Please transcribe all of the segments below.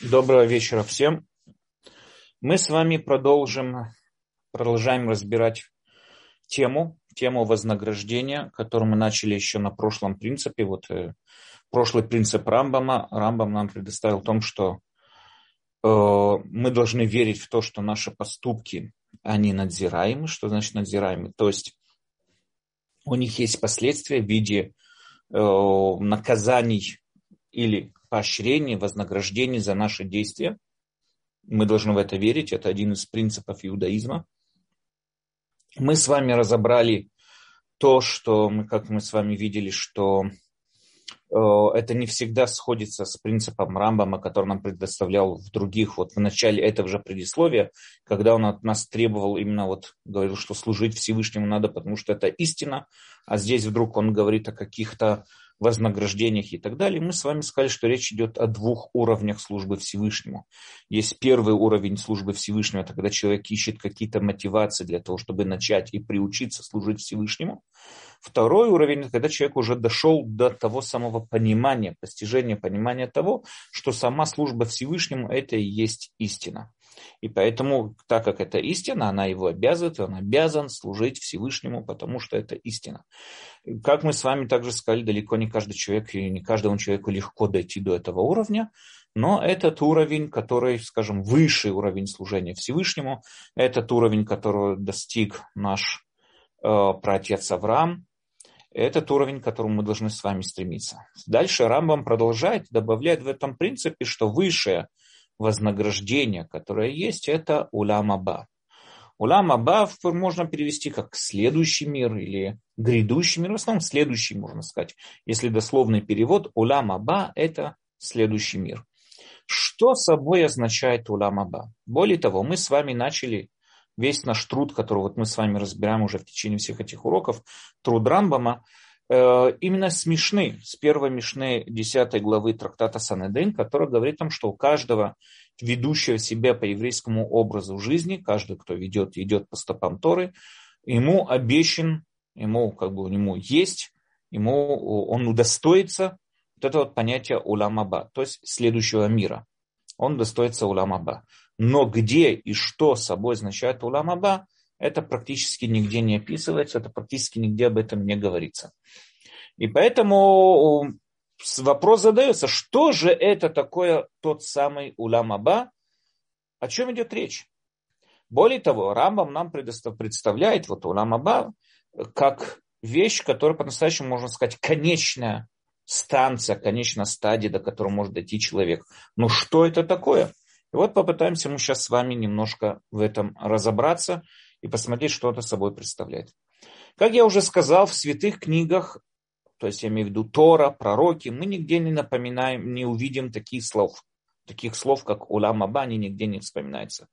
Доброго вечера всем. Мы с вами продолжим, продолжаем разбирать тему, тему вознаграждения, которую мы начали еще на прошлом принципе. Вот э, прошлый принцип Рамбама. Рамбам нам предоставил том, что э, мы должны верить в то, что наши поступки, они надзираемы. Что значит надзираемы? То есть у них есть последствия в виде э, наказаний или поощрений, вознаграждений за наши действия. Мы должны в это верить. Это один из принципов иудаизма. Мы с вами разобрали то, что мы, как мы с вами видели, что э, это не всегда сходится с принципом Рамбама, который нам предоставлял в других, вот в начале этого же предисловия, когда он от нас требовал именно вот, говорил, что служить Всевышнему надо, потому что это истина, а здесь вдруг он говорит о каких-то вознаграждениях и так далее, мы с вами сказали, что речь идет о двух уровнях службы Всевышнему. Есть первый уровень службы Всевышнему, это когда человек ищет какие-то мотивации для того, чтобы начать и приучиться служить Всевышнему. Второй уровень, это когда человек уже дошел до того самого понимания, постижения понимания того, что сама служба Всевышнему – это и есть истина. И поэтому, так как это истина, она его обязывает, он обязан служить Всевышнему, потому что это истина. Как мы с вами также сказали, далеко не каждый человек и не каждому человеку легко дойти до этого уровня, но этот уровень, который, скажем, высший уровень служения Всевышнему, этот уровень, которого достиг наш э, праотец Авраам, этот уровень, к которому мы должны с вами стремиться. Дальше Рамбам продолжает, добавляет в этом принципе, что высшее вознаграждение, которое есть, это улам аба. Улам аба можно перевести как следующий мир или грядущий мир, в основном следующий, можно сказать. Если дословный перевод, улам аба – это следующий мир. Что собой означает улам аба? Более того, мы с вами начали весь наш труд, который вот мы с вами разбираем уже в течение всех этих уроков, труд Рамбама – именно с Мишны, с первой Мишны 10 главы трактата Санеден, который говорит о том, что у каждого ведущего себя по еврейскому образу жизни, каждый, кто ведет, идет по стопам Торы, ему обещан, ему как бы ему есть, ему он удостоится вот это вот понятие уламаба, то есть следующего мира. Он достоится уламаба. Но где и что собой означает уламаба, это практически нигде не описывается, это практически нигде об этом не говорится. И поэтому вопрос задается, что же это такое тот самый улам Аба, о чем идет речь? Более того, Рамбам нам представляет вот улам Аба как вещь, которая по-настоящему, можно сказать, конечная станция, конечная стадия, до которой может дойти человек. Но что это такое? И вот попытаемся мы сейчас с вами немножко в этом разобраться и посмотреть, что это собой представляет. Как я уже сказал, в святых книгах, то есть я имею в виду Тора, пророки, мы нигде не напоминаем, не увидим таких слов. Таких слов, как Улам Аба, они нигде не вспоминаются.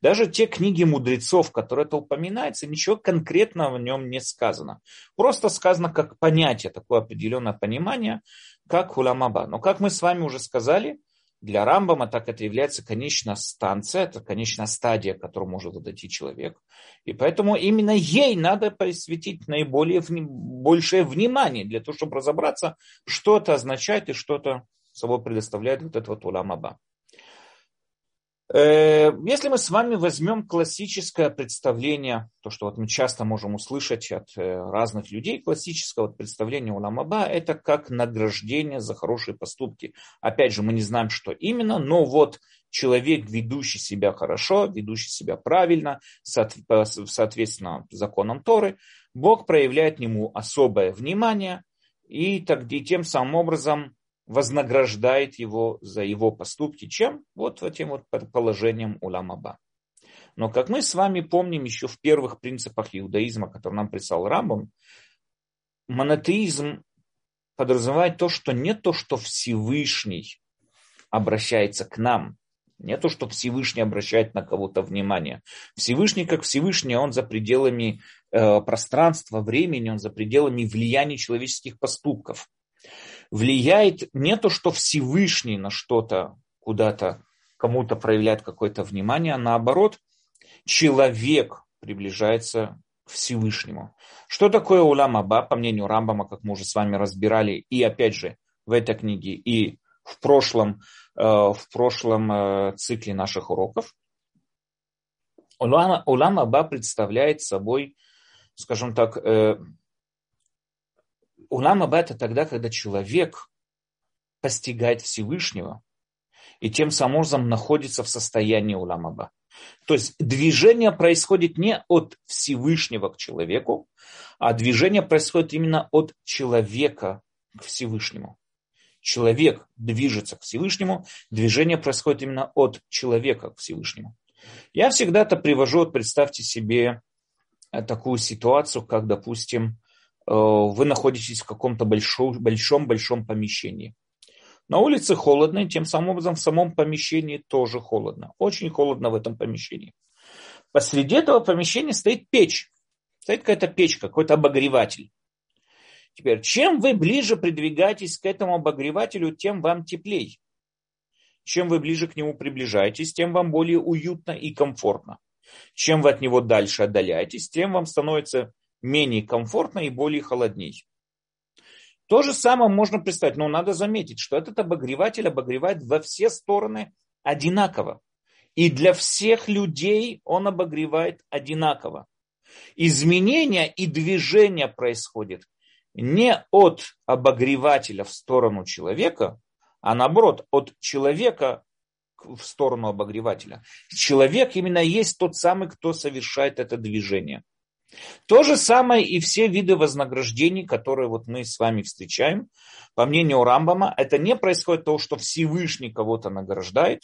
Даже те книги мудрецов, которые это упоминается, ничего конкретного в нем не сказано. Просто сказано как понятие, такое определенное понимание, как Улам Аба. Но как мы с вами уже сказали, для Рамбама так это является конечная станция, это конечная стадия, к которой может дойти человек. И поэтому именно ей надо посвятить наиболее большее внимание для того, чтобы разобраться, что это означает и что это собой предоставляет вот этот вот уламаба. Э, если мы с вами возьмем классическое представление, то, что вот мы часто можем услышать от э, разных людей, классическое вот представление у Ламаба, это как награждение за хорошие поступки. Опять же, мы не знаем, что именно, но вот человек, ведущий себя хорошо, ведущий себя правильно, соответственно законам Торы, Бог проявляет ему особое внимание, и, так, и тем самым образом вознаграждает его за его поступки. Чем? Вот этим вот положением уламаба. Но как мы с вами помним еще в первых принципах иудаизма, который нам прислал Рамбам, монотеизм подразумевает то, что не то, что Всевышний обращается к нам, не то, что Всевышний обращает на кого-то внимание. Всевышний, как Всевышний, он за пределами э, пространства, времени, он за пределами влияния человеческих поступков влияет не то, что Всевышний на что-то куда-то кому-то проявляет какое-то внимание, а наоборот, человек приближается к Всевышнему. Что такое улам Аба, по мнению Рамбама, как мы уже с вами разбирали, и опять же в этой книге, и в прошлом, в прошлом цикле наших уроков. Улам, улам Аба представляет собой, скажем так, улам это тогда, когда человек постигает Всевышнего и тем самым образом находится в состоянии улам Аба. То есть движение происходит не от Всевышнего к человеку, а движение происходит именно от человека к Всевышнему. Человек движется к Всевышнему, движение происходит именно от человека к Всевышнему. Я всегда это привожу, представьте себе э, такую ситуацию, как, допустим, вы находитесь в каком-то большом-большом помещении. На улице холодно, и тем самым образом в самом помещении тоже холодно. Очень холодно в этом помещении. Посреди этого помещения стоит печь. Стоит какая-то печь, какой-то обогреватель. Теперь, чем вы ближе придвигаетесь к этому обогревателю, тем вам теплей. Чем вы ближе к нему приближаетесь, тем вам более уютно и комфортно. Чем вы от него дальше отдаляетесь, тем вам становится менее комфортно и более холодней. То же самое можно представить, но надо заметить, что этот обогреватель обогревает во все стороны одинаково. И для всех людей он обогревает одинаково. Изменение и движение происходит не от обогревателя в сторону человека, а наоборот, от человека в сторону обогревателя. Человек именно есть тот самый, кто совершает это движение. То же самое и все виды вознаграждений, которые вот мы с вами встречаем. По мнению Рамбама, это не происходит то, что Всевышний кого-то награждает,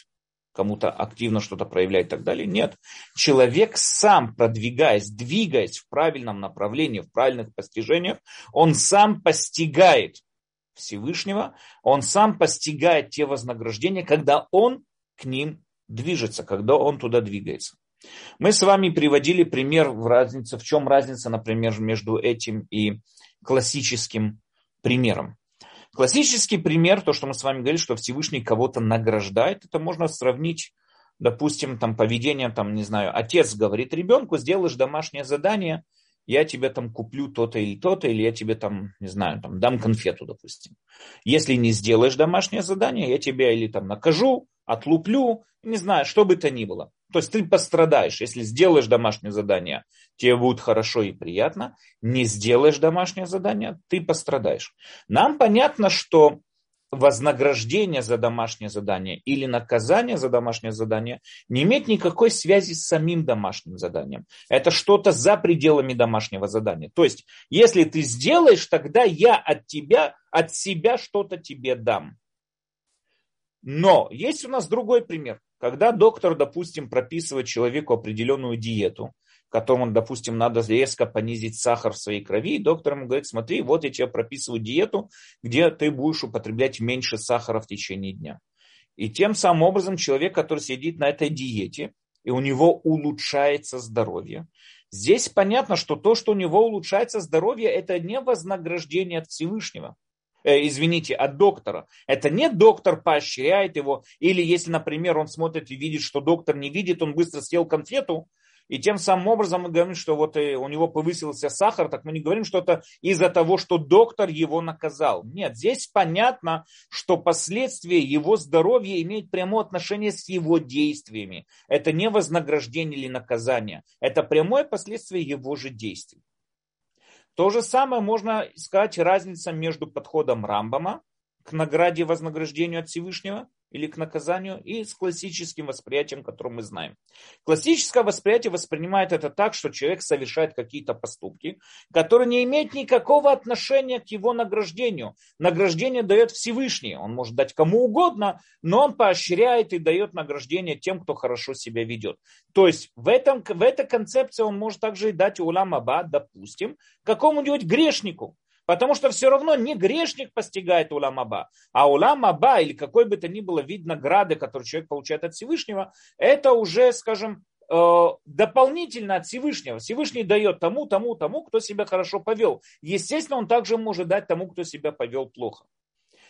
кому-то активно что-то проявляет и так далее. Нет. Человек сам, продвигаясь, двигаясь в правильном направлении, в правильных постижениях, он сам постигает Всевышнего, он сам постигает те вознаграждения, когда он к ним движется, когда он туда двигается. Мы с вами приводили пример в разнице, в чем разница, например, между этим и классическим примером. Классический пример, то, что мы с вами говорили, что Всевышний кого-то награждает, это можно сравнить, допустим, там, поведением, там, не знаю, отец говорит ребенку, сделаешь домашнее задание, я тебе там куплю то-то или то-то, или я тебе там, не знаю, там, дам конфету, допустим. Если не сделаешь домашнее задание, я тебя или там накажу, отлуплю, не знаю, что бы то ни было. То есть ты пострадаешь, если сделаешь домашнее задание, тебе будет хорошо и приятно. Не сделаешь домашнее задание, ты пострадаешь. Нам понятно, что вознаграждение за домашнее задание или наказание за домашнее задание не имеет никакой связи с самим домашним заданием. Это что-то за пределами домашнего задания. То есть, если ты сделаешь, тогда я от тебя, от себя что-то тебе дам. Но есть у нас другой пример. Когда доктор, допустим, прописывает человеку определенную диету, которому, допустим, надо резко понизить сахар в своей крови, и доктор ему говорит, смотри, вот я тебе прописываю диету, где ты будешь употреблять меньше сахара в течение дня. И тем самым образом человек, который сидит на этой диете, и у него улучшается здоровье. Здесь понятно, что то, что у него улучшается здоровье, это не вознаграждение от Всевышнего э, извините, от доктора. Это не доктор поощряет его, или если, например, он смотрит и видит, что доктор не видит, он быстро съел конфету, и тем самым образом мы говорим, что вот э, у него повысился сахар, так мы не говорим, что это из-за того, что доктор его наказал. Нет, здесь понятно, что последствия его здоровья имеют прямое отношение с его действиями. Это не вознаграждение или наказание, это прямое последствие его же действий. То же самое можно сказать разница между подходом Рамбама к награде вознаграждению от Всевышнего или к наказанию, и с классическим восприятием, которое мы знаем. Классическое восприятие воспринимает это так, что человек совершает какие-то поступки, которые не имеют никакого отношения к его награждению. Награждение дает Всевышний, он может дать кому угодно, но он поощряет и дает награждение тем, кто хорошо себя ведет. То есть в, этом, в этой концепции он может также и дать улам аба, допустим, какому-нибудь грешнику, Потому что все равно не грешник постигает улам аба, а улам аба или какой бы то ни было вид награды, который человек получает от Всевышнего, это уже, скажем, э, дополнительно от Всевышнего. Всевышний дает тому, тому, тому, кто себя хорошо повел. Естественно, он также может дать тому, кто себя повел плохо.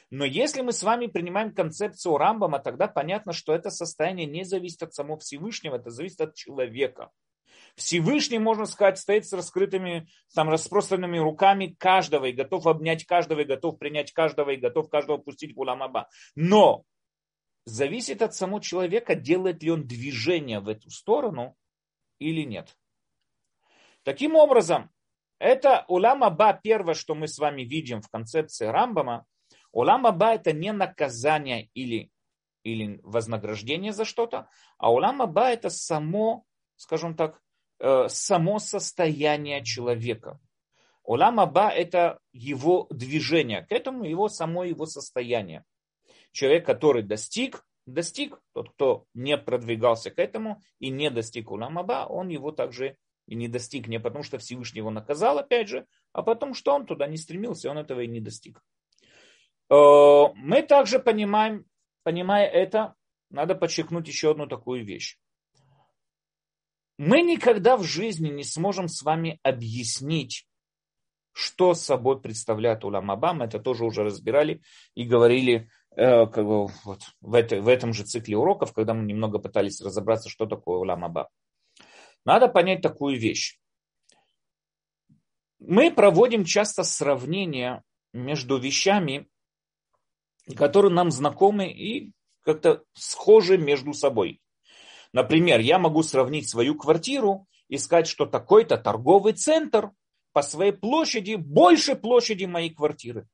Но если мы с вами принимаем концепцию Рамбама, тогда понятно, что это состояние не зависит от самого Всевышнего, это зависит от человека. Всевышний, можно сказать, стоит с раскрытыми, там, распространенными руками каждого и готов обнять каждого, и готов принять каждого, и готов каждого пустить в уламаба. Но зависит от самого человека, делает ли он движение в эту сторону или нет. Таким образом, это улам Аба, первое, что мы с вами видим в концепции Рамбама. Улам Аба это не наказание или, или вознаграждение за что-то, а улам Аба это само, скажем так, само состояние человека. Улам Аба это его движение, к этому его само его состояние. Человек, который достиг, достиг, тот, кто не продвигался к этому и не достиг Улам Аба, он его также и не достиг не потому, что Всевышний его наказал, опять же, а потому, что он туда не стремился, он этого и не достиг. Э, мы также понимаем, понимая это, надо подчеркнуть еще одну такую вещь. Мы никогда в жизни не сможем с вами объяснить, что собой представляет Улам Аба. Мы это тоже уже разбирали и говорили э, как бы, вот, в, это, в этом же цикле уроков, когда мы немного пытались разобраться, что такое Улам Аба. Надо понять такую вещь. Мы проводим часто сравнения между вещами, которые нам знакомы и как-то схожи между собой. Например, я могу сравнить свою квартиру и сказать, что такой-то торговый центр по своей площади больше площади моей квартиры.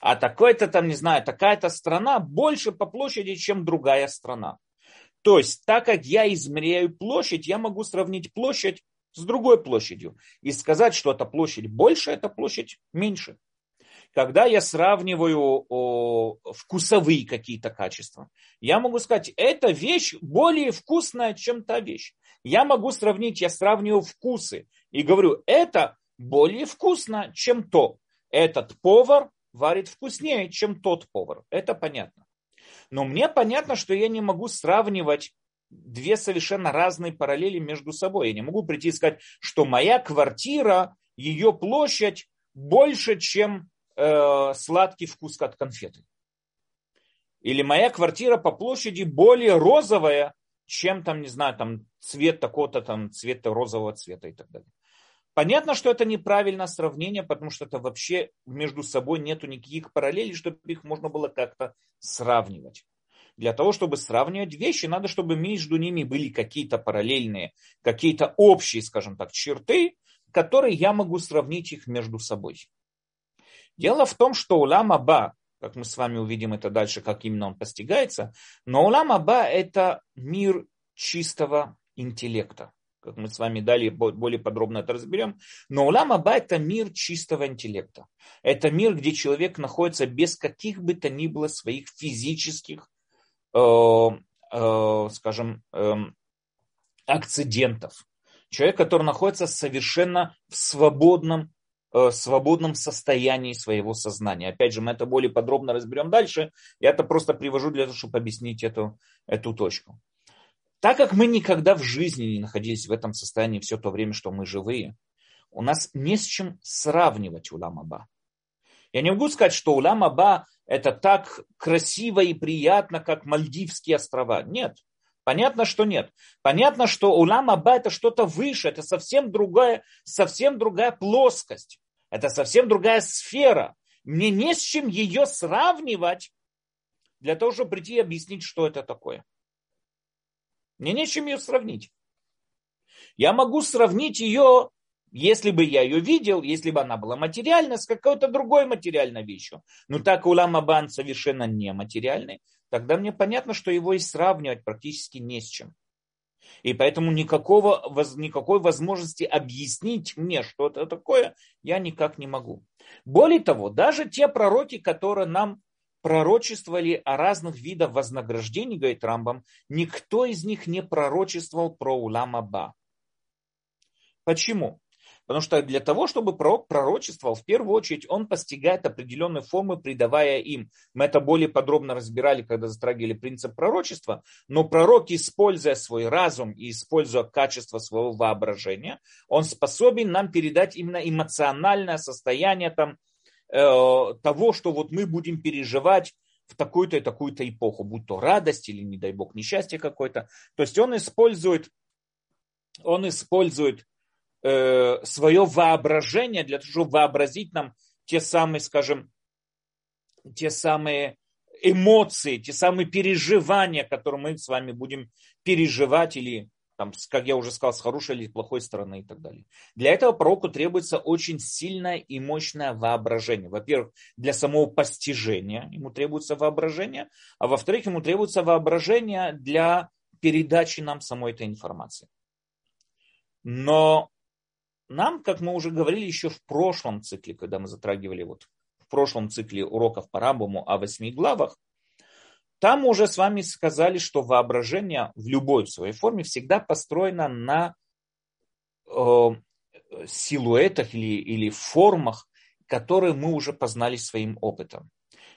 А такой-то там, не знаю, такая-то страна больше по площади, чем другая страна. То есть, так как я измеряю площадь, я могу сравнить площадь с другой площадью и сказать, что эта площадь больше, эта площадь меньше. Когда я сравниваю о, вкусовые какие-то качества, я могу сказать, эта вещь более вкусная, чем та вещь. Я могу сравнить, я сравниваю вкусы и говорю, это более вкусно, чем то. Этот повар варит вкуснее, чем тот повар. Это понятно. Но мне понятно, что я не могу сравнивать две совершенно разные параллели между собой. Я не могу прийти и сказать, что моя квартира, ее площадь больше, чем э, сладкий вкус от конфеты. Или моя квартира по площади более розовая, чем там, не знаю, там цвет такого-то там цвета розового цвета и так далее. Понятно, что это неправильное сравнение, потому что это вообще между собой нету никаких параллелей, чтобы их можно было как-то сравнивать. Для того, чтобы сравнивать вещи, надо, чтобы между ними были какие-то параллельные, какие-то общие, скажем так, черты, которые я могу сравнить их между собой. Дело в том, что улам Аба, как мы с вами увидим это дальше, как именно он постигается, но улам Аба это мир чистого интеллекта как мы с вами далее более подробно это разберем. Но улам Аба это мир чистого интеллекта. Это мир, где человек находится без каких бы то ни было своих физических, э, э, скажем, э, акцидентов. Человек, который находится совершенно в свободном, э, свободном состоянии своего сознания. Опять же, мы это более подробно разберем дальше. Я это просто привожу для того, чтобы объяснить эту, эту точку. Так как мы никогда в жизни не находились в этом состоянии все то время, что мы живые, у нас не с чем сравнивать улам Аба. Я не могу сказать, что улам Аба это так красиво и приятно, как Мальдивские острова. Нет. Понятно, что нет. Понятно, что улам Аба это что-то выше, это совсем другая, совсем другая плоскость. Это совсем другая сфера. Мне не с чем ее сравнивать для того, чтобы прийти и объяснить, что это такое. Мне нечем ее сравнить. Я могу сравнить ее, если бы я ее видел, если бы она была материальна, с какой-то другой материальной вещью. Но так улам Абан совершенно не материальный, тогда мне понятно, что его и сравнивать практически не с чем. И поэтому никакого, никакой возможности объяснить мне, что это такое, я никак не могу. Более того, даже те пророки, которые нам пророчествовали о разных видах вознаграждений, говорит Рамбам, никто из них не пророчествовал про улам Аба. Почему? Потому что для того, чтобы пророк пророчествовал, в первую очередь он постигает определенные формы, придавая им. Мы это более подробно разбирали, когда затрагивали принцип пророчества. Но пророк, используя свой разум и используя качество своего воображения, он способен нам передать именно эмоциональное состояние там, Э, того, что вот мы будем переживать в такую-то и такую-то эпоху, будь то радость или, не дай бог, несчастье какое-то. То есть он использует он использует э, свое воображение для того, чтобы вообразить нам те самые, скажем, те самые эмоции, те самые переживания, которые мы с вами будем переживать или, там, как я уже сказал, с хорошей или плохой стороны и так далее. Для этого пророку требуется очень сильное и мощное воображение. Во-первых, для самого постижения ему требуется воображение, а во-вторых, ему требуется воображение для передачи нам самой этой информации. Но нам, как мы уже говорили еще в прошлом цикле, когда мы затрагивали вот в прошлом цикле уроков по Рамбаму о восьми главах, там мы уже с вами сказали, что воображение в любой своей форме всегда построено на э, силуэтах или, или формах, которые мы уже познали своим опытом.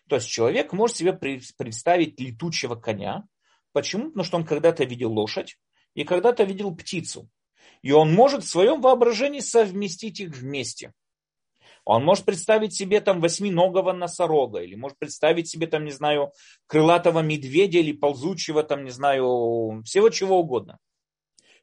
То есть человек может себе представить летучего коня. Почему? Потому что он когда-то видел лошадь и когда-то видел птицу. И он может в своем воображении совместить их вместе. Он может представить себе там восьминогого носорога, или может представить себе там, не знаю, крылатого медведя или ползучего там, не знаю, всего чего угодно.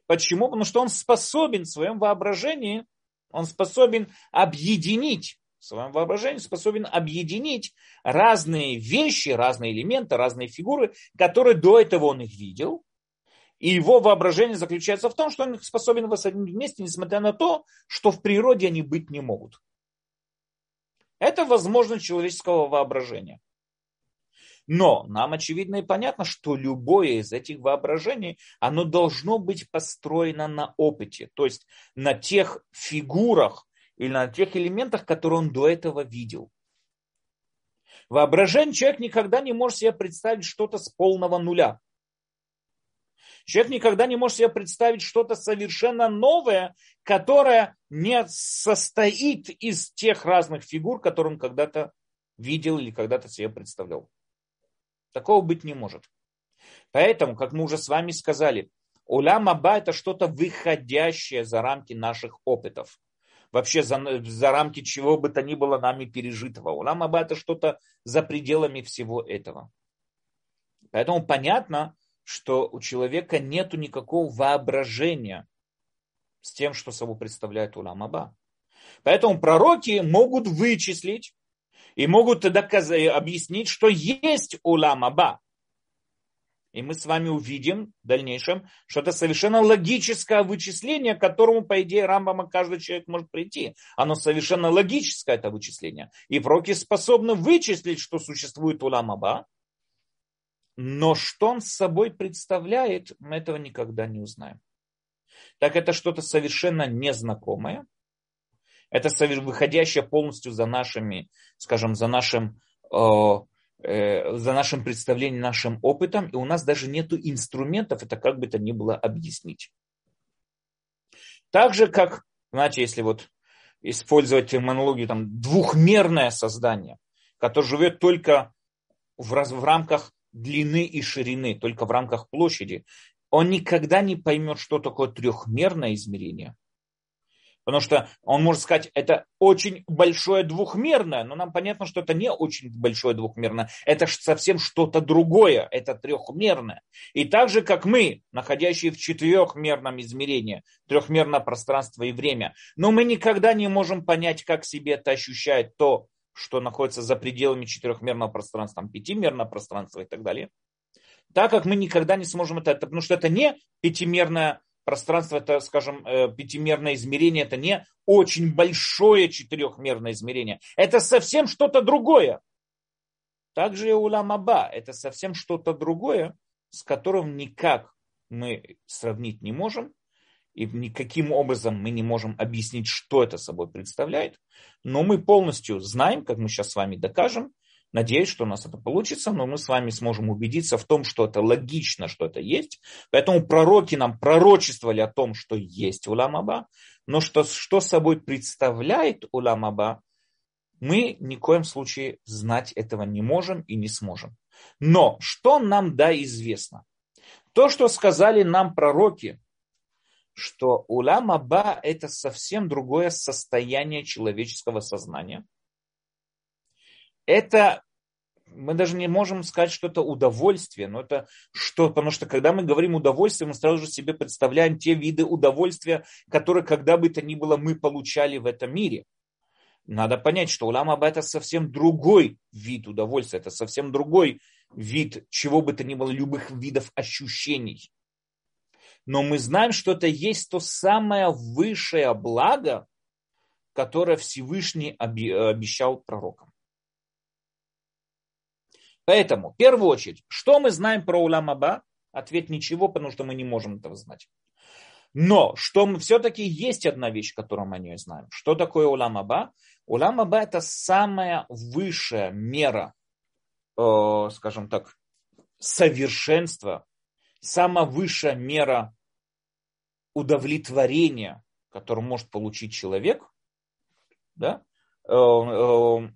Почему? Потому что он способен в своем воображении, он способен объединить, в своем воображении способен объединить разные вещи, разные элементы, разные фигуры, которые до этого он их видел, и его воображение заключается в том, что он способен воссоединить вместе, несмотря на то, что в природе они быть не могут. Это возможность человеческого воображения. Но нам очевидно и понятно, что любое из этих воображений, оно должно быть построено на опыте, то есть на тех фигурах или на тех элементах, которые он до этого видел. Воображение человек никогда не может себе представить что-то с полного нуля. Человек никогда не может себе представить что-то совершенно новое, которое не состоит из тех разных фигур, которые он когда-то видел или когда-то себе представлял. Такого быть не может. Поэтому, как мы уже с вами сказали, улям аба это что-то выходящее за рамки наших опытов. Вообще за, за рамки чего бы то ни было нами пережитого. Улам аба это что-то за пределами всего этого. Поэтому понятно, что у человека нет никакого воображения с тем, что собой представляет Улам Аба. Поэтому пророки могут вычислить и могут доказать, объяснить, что есть Улам Аба. И мы с вами увидим в дальнейшем, что это совершенно логическое вычисление, к которому, по идее, Рамбама каждый человек может прийти. Оно совершенно логическое, это вычисление. И пророки способны вычислить, что существует Улам Аба, но что он собой представляет, мы этого никогда не узнаем. Так это что-то совершенно незнакомое. Это выходящее полностью за нашими, скажем, за нашим, э, э, за нашим представлением, нашим опытом. И у нас даже нет инструментов это как бы то ни было объяснить. Так же, как, знаете, если вот использовать терминологию там, двухмерное создание, которое живет только в, раз, в рамках длины и ширины, только в рамках площади, он никогда не поймет, что такое трехмерное измерение. Потому что он может сказать, это очень большое двухмерное, но нам понятно, что это не очень большое двухмерное, это совсем что-то другое, это трехмерное. И так же, как мы, находящие в четырехмерном измерении, трехмерное пространство и время, но мы никогда не можем понять, как себе это ощущает то, что находится за пределами четырехмерного пространства, там, пятимерного пространства и так далее. Так как мы никогда не сможем это, потому что это не пятимерное пространство, это, скажем, э, пятимерное измерение, это не очень большое четырехмерное измерение. Это совсем что-то другое. Также и улам аба, это совсем что-то другое, с которым никак мы сравнить не можем, и никаким образом мы не можем объяснить, что это собой представляет, но мы полностью знаем, как мы сейчас с вами докажем, Надеюсь, что у нас это получится, но мы с вами сможем убедиться в том, что это логично, что это есть. Поэтому пророки нам пророчествовали о том, что есть Уламаба, но что, что собой представляет Уламаба, мы ни в коем случае знать этого не можем и не сможем. Но что нам да известно? То, что сказали нам пророки, что улам аба – это совсем другое состояние человеческого сознания. Это мы даже не можем сказать, что это удовольствие, но это что, потому что когда мы говорим удовольствие, мы сразу же себе представляем те виды удовольствия, которые когда бы то ни было мы получали в этом мире. Надо понять, что улам аба это совсем другой вид удовольствия, это совсем другой вид чего бы то ни было, любых видов ощущений. Но мы знаем, что это есть то самое высшее благо, которое Всевышний обещал пророкам. Поэтому, в первую очередь, что мы знаем про Улам Аба? Ответ ничего, потому что мы не можем этого знать. Но что мы, все-таки есть одна вещь, которую мы не знаем. Что такое Улам Аба? Улам Аба это самая высшая мера, э, скажем так, совершенства, самая высшая мера удовлетворения, которую может получить человек, да, э, э,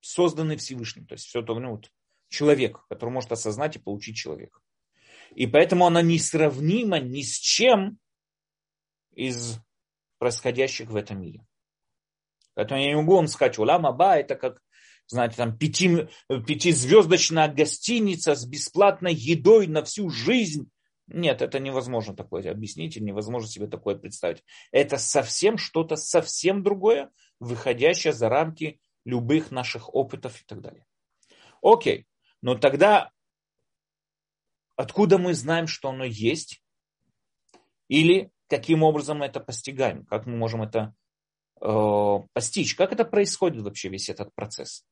созданный Всевышним. То есть все то, ну, вот, человек, который может осознать и получить человека. И поэтому она несравнима ни с чем из происходящих в этом мире. Поэтому я не могу вам сказать, улам аба это как, знаете, там пяти, пятизвездочная гостиница с бесплатной едой на всю жизнь. Нет, это невозможно такое объяснить, невозможно себе такое представить. Это совсем что-то совсем другое, выходящее за рамки любых наших опытов и так далее. Окей. Но тогда откуда мы знаем, что оно есть? Или каким образом мы это постигаем? Как мы можем это э, постичь? Как это происходит вообще, весь этот процесс?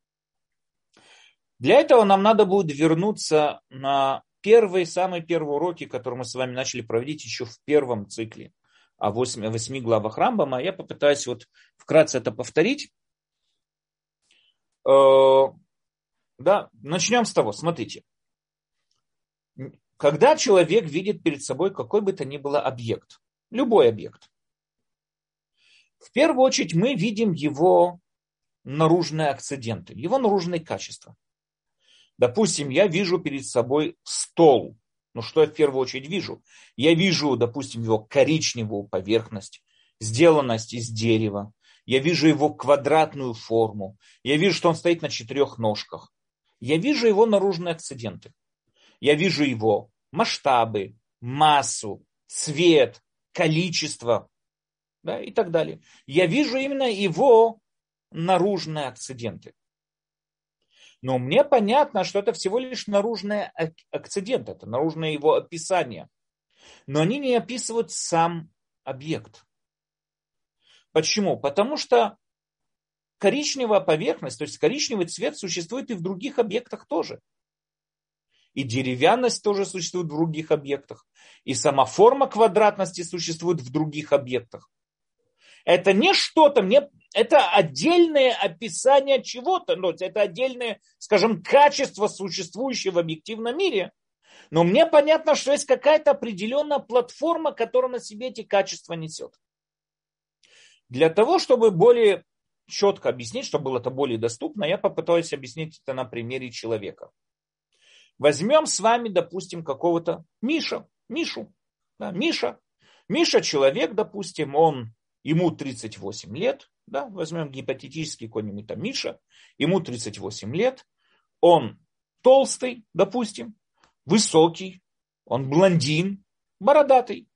Для этого нам надо будет вернуться на первые, самые первые уроки, которые мы с вами начали проводить еще в первом цикле о восьми, восьми главах Рамбама. Я попытаюсь вот вкратце это повторить. Э, да, начнем с того, смотрите. Когда человек видит перед собой какой бы то ни было объект, любой объект, в первую очередь мы видим его наружные акциденты, его наружные качества. Допустим, я вижу перед собой стол. Ну что я в первую очередь вижу? Я вижу, допустим, его коричневую поверхность, сделанность из дерева. Я вижу его квадратную форму. Я вижу, что он стоит на четырех ножках я вижу его наружные акциденты. Я вижу его масштабы, массу, цвет, количество да, и так далее. Я вижу именно его наружные акциденты. Но мне понятно, что это всего лишь наружные акциденты, это наружное его описание. Но они не описывают сам объект. Почему? Потому что коричневая поверхность, то есть коричневый цвет существует и в других объектах тоже. И деревянность тоже существует в других объектах. И сама форма квадратности существует в других объектах. Это не что-то, мне, это отдельное описание чего-то, но это отдельное, скажем, качество, существующее в объективном мире. Но мне понятно, что есть какая-то определенная платформа, которая на себе эти качества несет. Для того, чтобы более четко объяснить, чтобы было это более доступно, я попытаюсь объяснить это на примере человека. Возьмем с вами, допустим, какого-то Миша, Мишу. Да, Миша. Миша человек, допустим, он, ему 38 лет, да, возьмем гипотетический какой-нибудь там Миша, ему 38 лет, он толстый, допустим, высокий, он блондин, бородатый,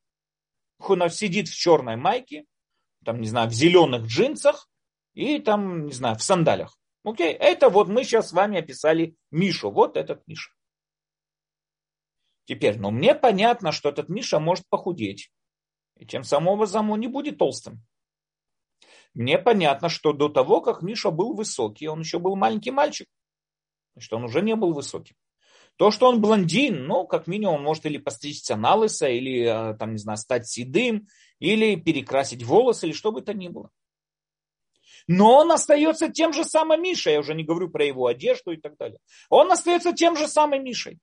он сидит в черной майке, там, не знаю, в зеленых джинсах, и там, не знаю, в сандалях. Окей, это вот мы сейчас с вами описали Мишу, вот этот Миша. Теперь, ну мне понятно, что этот Миша может похудеть, и тем самым образом он не будет толстым. Мне понятно, что до того, как Миша был высокий, он еще был маленький мальчик, что он уже не был высоким. То, что он блондин, ну, как минимум, он может или постричься на лысо, или, э, там, не знаю, стать седым, или перекрасить волосы, или что бы то ни было. Но он остается тем же самым Мишей. Я уже не говорю про его одежду и так далее. Он остается тем же самым Мишей.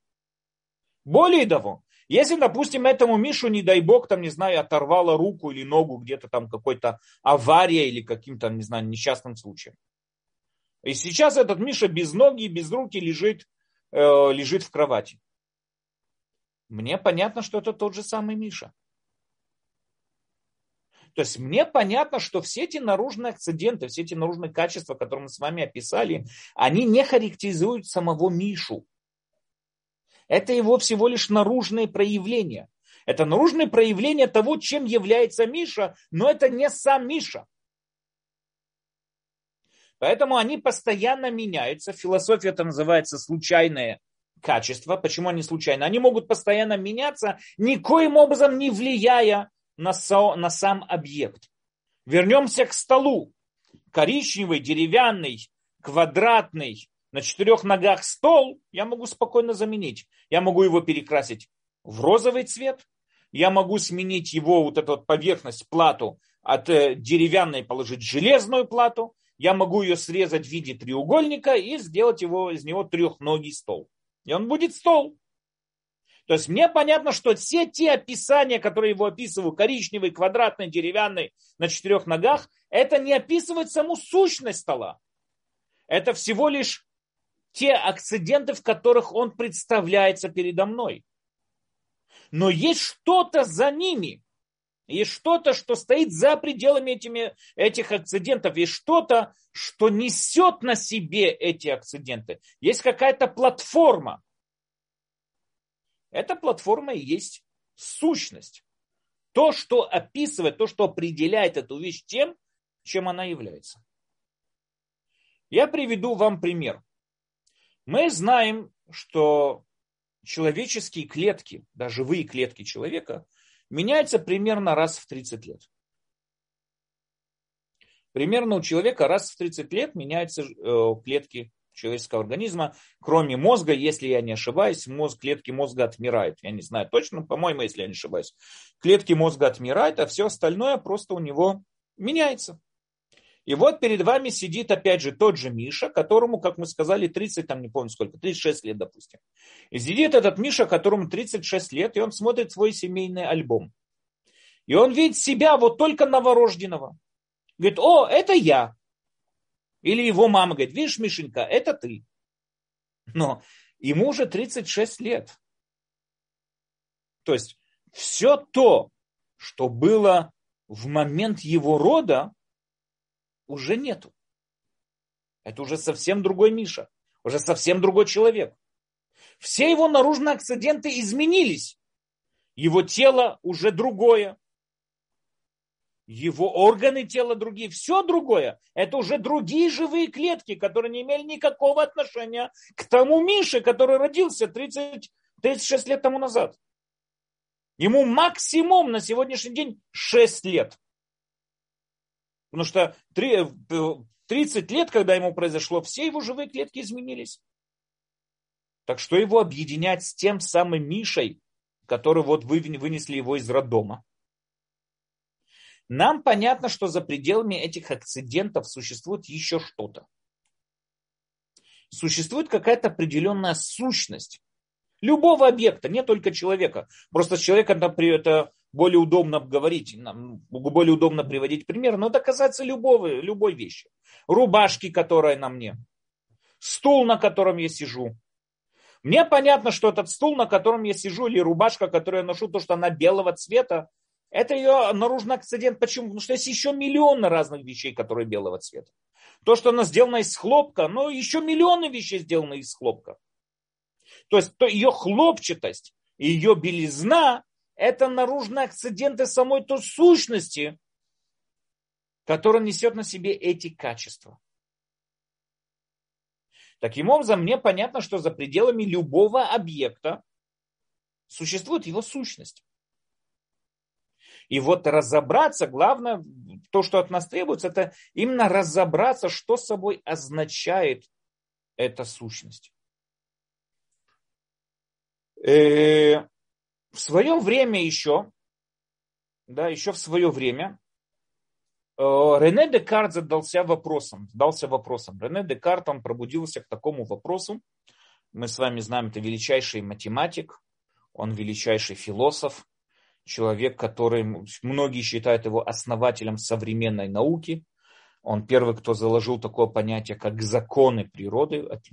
Более того, если, допустим, этому Мишу, не дай бог, там, не знаю, оторвало руку или ногу где-то там какой-то авария или каким-то, не знаю, несчастным случаем. И сейчас этот Миша без ноги, без руки лежит, э, лежит в кровати. Мне понятно, что это тот же самый Миша. То есть мне понятно, что все эти наружные акциденты, все эти наружные качества, которые мы с вами описали, они не характеризуют самого Мишу. Это его всего лишь наружные проявления. Это наружные проявления того, чем является Миша, но это не сам Миша. Поэтому они постоянно меняются. Философия это называется случайное качество. Почему они случайны? Они могут постоянно меняться, никоим образом не влияя на, со, на сам объект. Вернемся к столу. Коричневый, деревянный, квадратный, на четырех ногах стол я могу спокойно заменить. Я могу его перекрасить в розовый цвет. Я могу сменить его вот эту вот поверхность, плату от э, деревянной положить железную плату. Я могу ее срезать в виде треугольника и сделать его, из него трехногий стол. И он будет стол. То есть мне понятно, что все те описания, которые его описывают, коричневый, квадратный, деревянный, на четырех ногах, это не описывает саму сущность стола. Это всего лишь те акциденты, в которых он представляется передо мной. Но есть что-то за ними. Есть что-то, что стоит за пределами этими, этих акцидентов. Есть что-то, что несет на себе эти акциденты. Есть какая-то платформа. Эта платформа и есть сущность. То, что описывает, то, что определяет эту вещь тем, чем она является. Я приведу вам пример. Мы знаем, что человеческие клетки, да, живые клетки человека, меняются примерно раз в 30 лет. Примерно у человека раз в 30 лет меняются э, клетки человеческого организма, кроме мозга, если я не ошибаюсь, мозг, клетки мозга отмирают. Я не знаю точно, по-моему, если я не ошибаюсь. Клетки мозга отмирают, а все остальное просто у него меняется. И вот перед вами сидит опять же тот же Миша, которому, как мы сказали, 30, там не помню сколько, 36 лет, допустим. И сидит этот Миша, которому 36 лет, и он смотрит свой семейный альбом. И он видит себя вот только новорожденного. Говорит, о, это я. Или его мама говорит, видишь, Мишенька, это ты. Но ему уже 36 лет. То есть все то, что было в момент его рода, уже нету. Это уже совсем другой Миша, уже совсем другой человек. Все его наружные акциденты изменились. Его тело уже другое, его органы тела другие, все другое. Это уже другие живые клетки, которые не имели никакого отношения к тому Мише, который родился 30, 36 лет тому назад. Ему максимум на сегодняшний день 6 лет. Потому что 30 лет, когда ему произошло, все его живые клетки изменились. Так что его объединять с тем самым Мишей, который вот вынесли его из роддома? Нам понятно, что за пределами этих акцидентов существует еще что-то. Существует какая-то определенная сущность любого объекта, не только человека. Просто с человеком это более удобно говорить, более удобно приводить пример, но это касается любого, любой вещи. Рубашки, которая на мне, стул, на котором я сижу. Мне понятно, что этот стул, на котором я сижу, или рубашка, которую я ношу, то, что она белого цвета, это ее наружный акцидент. Почему? Потому что есть еще миллионы разных вещей, которые белого цвета. То, что она сделана из хлопка, но еще миллионы вещей сделаны из хлопка. То есть то ее хлопчатость и ее белизна – это наружные акциденты самой той сущности, которая несет на себе эти качества. Таким образом, мне понятно, что за пределами любого объекта существует его сущность. И вот разобраться, главное, то, что от нас требуется, это именно разобраться, что собой означает эта сущность. Э, в свое время еще, да, еще в свое время, э, Рене Декарт задался вопросом, задался вопросом. Рене Декарт, он пробудился к такому вопросу. Мы с вами знаем, это величайший математик, он величайший философ, человек, который многие считают его основателем современной науки. Он первый, кто заложил такое понятие, как законы природы, от,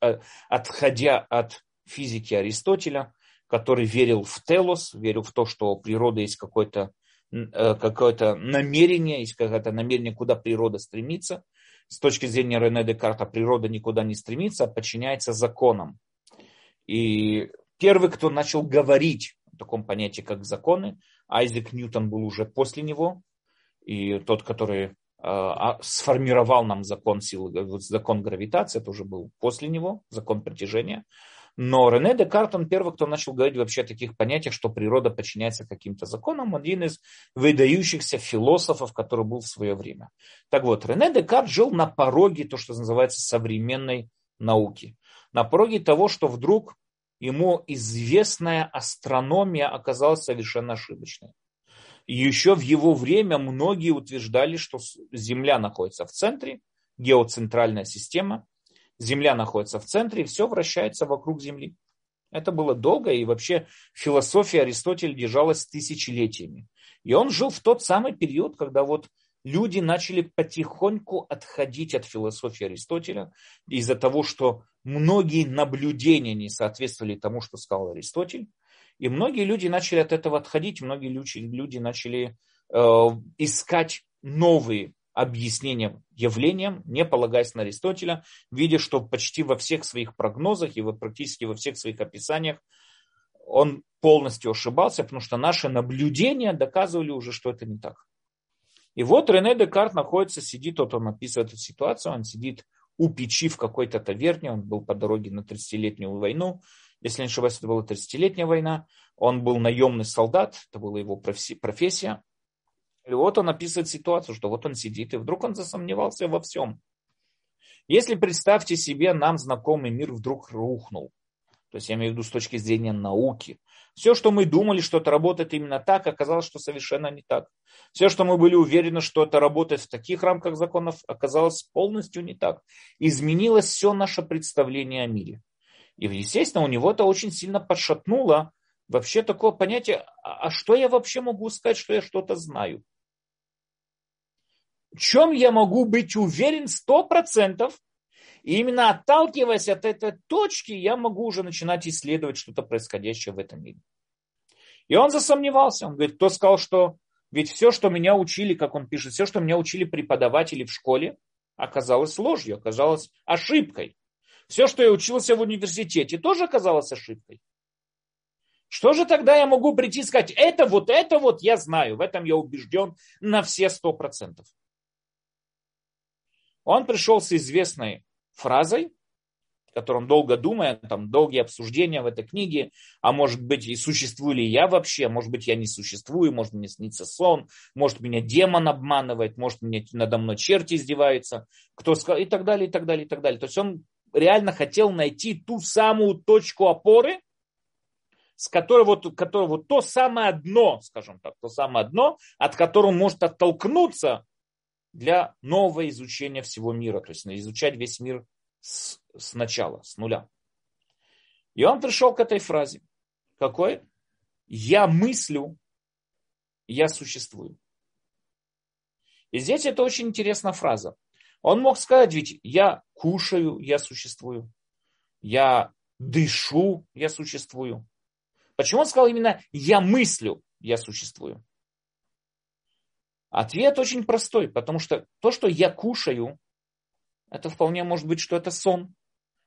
от, отходя от физики Аристотеля, который верил в телос, верил в то, что у природы есть какой-то э, какое-то намерение, есть какое-то намерение, куда природа стремится. С точки зрения Рене Декарта природа никуда не стремится, а подчиняется законам. И первый, кто начал говорить о таком понятии, как законы, Айзек Ньютон был уже после него, и тот, который э, а, сформировал нам закон силы, закон гравитации, это уже был после него, закон притяжения. Но Рене Декарт, он первый, кто начал говорить вообще о таких понятиях, что природа подчиняется каким-то законам, один из выдающихся философов, который был в свое время. Так вот, Рене Декарт жил на пороге, то, что называется, современной науки. На пороге того, что вдруг ему известная астрономия оказалась совершенно ошибочной. И еще в его время многие утверждали, что Земля находится в центре, геоцентральная система, Земля находится в центре, и все вращается вокруг Земли. Это было долго, и вообще философия Аристотеля держалась тысячелетиями. И он жил в тот самый период, когда вот люди начали потихоньку отходить от философии Аристотеля из-за того, что многие наблюдения не соответствовали тому, что сказал Аристотель. И многие люди начали от этого отходить, многие люди, начали э, искать новые объяснения явлениям, не полагаясь на Аристотеля, видя, что почти во всех своих прогнозах и практически во всех своих описаниях он полностью ошибался, потому что наши наблюдения доказывали уже, что это не так. И вот Рене Декарт находится, сидит, вот он описывает эту ситуацию, он сидит у печи в какой-то таверне, он был по дороге на 30-летнюю войну, если не ошибаюсь, это была 30-летняя война, он был наемный солдат, это была его профессия, и вот он описывает ситуацию, что вот он сидит, и вдруг он засомневался во всем. Если представьте себе, нам знакомый мир вдруг рухнул, то есть я имею в виду с точки зрения науки, все, что мы думали, что это работает именно так, оказалось, что совершенно не так. Все, что мы были уверены, что это работает в таких рамках законов, оказалось полностью не так. Изменилось все наше представление о мире. И, естественно, у него это очень сильно подшатнуло вообще такое понятие, а, а что я вообще могу сказать, что я что-то знаю? Чем я могу быть уверен сто процентов, и именно отталкиваясь от этой точки, я могу уже начинать исследовать что-то происходящее в этом мире. И он засомневался. Он говорит, кто сказал, что ведь все, что меня учили, как он пишет, все, что меня учили преподаватели в школе, оказалось ложью, оказалось ошибкой. Все, что я учился в университете, тоже оказалось ошибкой. Что же тогда я могу прийти и сказать, это вот, это вот я знаю, в этом я убежден на все сто процентов. Он пришел с известной фразой, котором долго думая, там долгие обсуждения в этой книге, а может быть и существую ли я вообще, может быть я не существую, может мне снится сон, может меня демон обманывает, может мне надо мной черти издеваются, кто сказал, и так далее, и так далее, и так далее. То есть он реально хотел найти ту самую точку опоры, с которой вот, которой вот то самое дно, скажем так, то самое дно, от которого может оттолкнуться для нового изучения всего мира, то есть изучать весь мир с, с начала, с нуля. И он пришел к этой фразе. Какой? Я мыслю, я существую. И здесь это очень интересная фраза. Он мог сказать, ведь я кушаю, я существую. Я дышу, я существую. Почему он сказал именно я мыслю, я существую? Ответ очень простой, потому что то, что я кушаю, это вполне может быть, что это сон.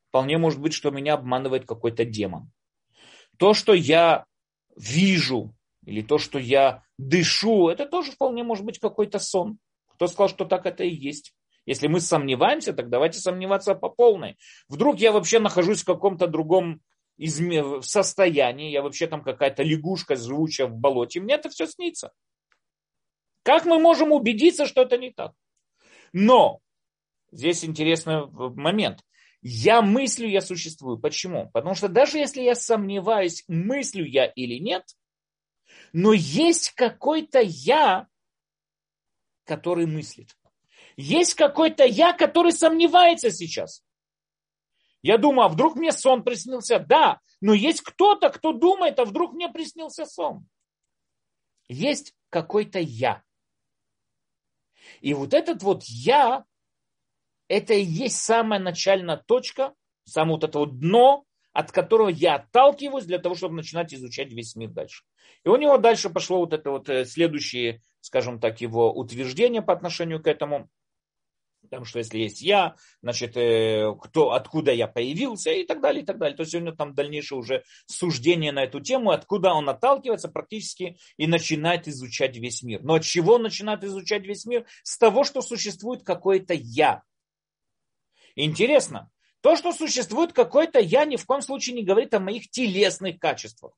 Вполне может быть, что меня обманывает какой-то демон. То, что я вижу, или то, что я дышу, это тоже вполне может быть какой-то сон. Кто сказал, что так это и есть? Если мы сомневаемся, так давайте сомневаться по полной. Вдруг я вообще нахожусь в каком-то другом состоянии, я вообще там какая-то лягушка, живущая в болоте, мне это все снится. Как мы можем убедиться, что это не так? Но здесь интересный момент. Я мыслю, я существую. Почему? Потому что даже если я сомневаюсь, мыслю я или нет, но есть какой-то я, который мыслит. Есть какой-то я, который сомневается сейчас. Я думаю, а вдруг мне сон приснился? Да, но есть кто-то, кто думает, а вдруг мне приснился сон. Есть какой-то я. И вот этот вот я, это и есть самая начальная точка, самое вот это вот дно, от которого я отталкиваюсь для того, чтобы начинать изучать весь мир дальше. И у него дальше пошло вот это вот э, следующее, скажем так, его утверждение по отношению к этому. Потому что если есть я, значит, э, кто, откуда я появился и так далее, и так далее. То есть у него там дальнейшее уже суждение на эту тему, откуда он отталкивается практически и начинает изучать весь мир. Но от чего он начинает изучать весь мир? С того, что существует какое-то я. Интересно, то, что существует какое-то я, ни в коем случае не говорит о моих телесных качествах.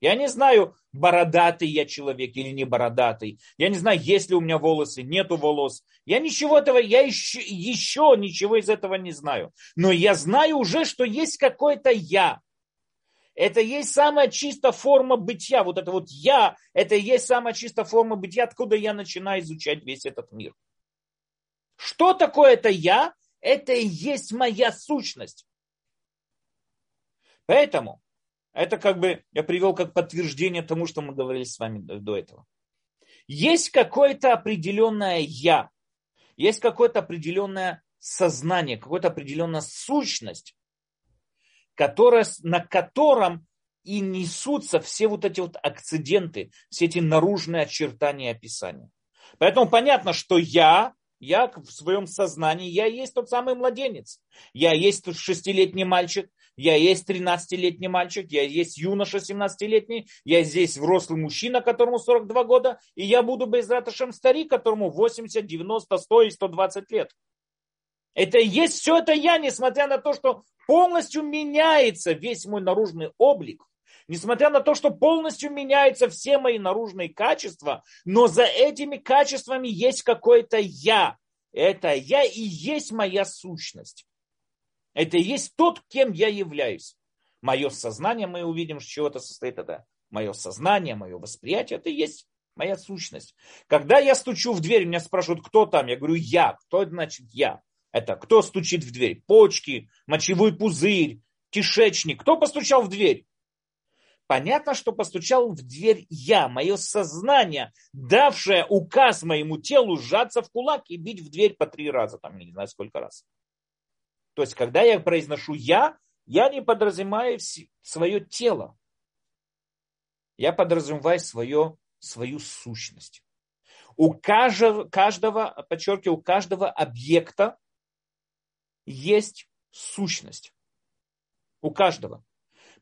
Я не знаю, бородатый я человек или не бородатый. Я не знаю, есть ли у меня волосы, нету волос. Я ничего этого, я еще, еще ничего из этого не знаю. Но я знаю уже, что есть какое-то я. Это есть самая чистая форма бытия. Вот это вот я, это есть самая чистая форма бытия, откуда я начинаю изучать весь этот мир. Что такое это я? Это и есть моя сущность. Поэтому это как бы я привел как подтверждение тому, что мы говорили с вами до этого. Есть какое-то определенное я, есть какое-то определенное сознание, какая-то определенная сущность, которая, на котором и несутся все вот эти вот акциденты, все эти наружные очертания описания. Поэтому понятно, что я я в своем сознании, я есть тот самый младенец. Я есть шестилетний мальчик, я есть 13-летний мальчик, я есть юноша 17-летний, я здесь взрослый мужчина, которому 42 года, и я буду без раташем старик, которому 80, 90, 100 и 120 лет. Это есть все это я, несмотря на то, что полностью меняется весь мой наружный облик. Несмотря на то, что полностью меняются все мои наружные качества, но за этими качествами есть какое-то я. Это я и есть моя сущность. Это и есть тот, кем я являюсь. Мое сознание, мы увидим, с чего это состоит. Это мое сознание, мое восприятие, это и есть моя сущность. Когда я стучу в дверь, меня спрашивают, кто там, я говорю, я. Кто это значит я? Это кто стучит в дверь? Почки, мочевой пузырь, кишечник. Кто постучал в дверь? Понятно, что постучал в дверь я, мое сознание, давшее указ моему телу сжаться в кулак и бить в дверь по три раза, там не знаю сколько раз. То есть, когда я произношу я, я не подразумеваю свое тело. Я подразумеваю свое, свою сущность. У каждого, каждого, подчеркиваю, у каждого объекта есть сущность. У каждого.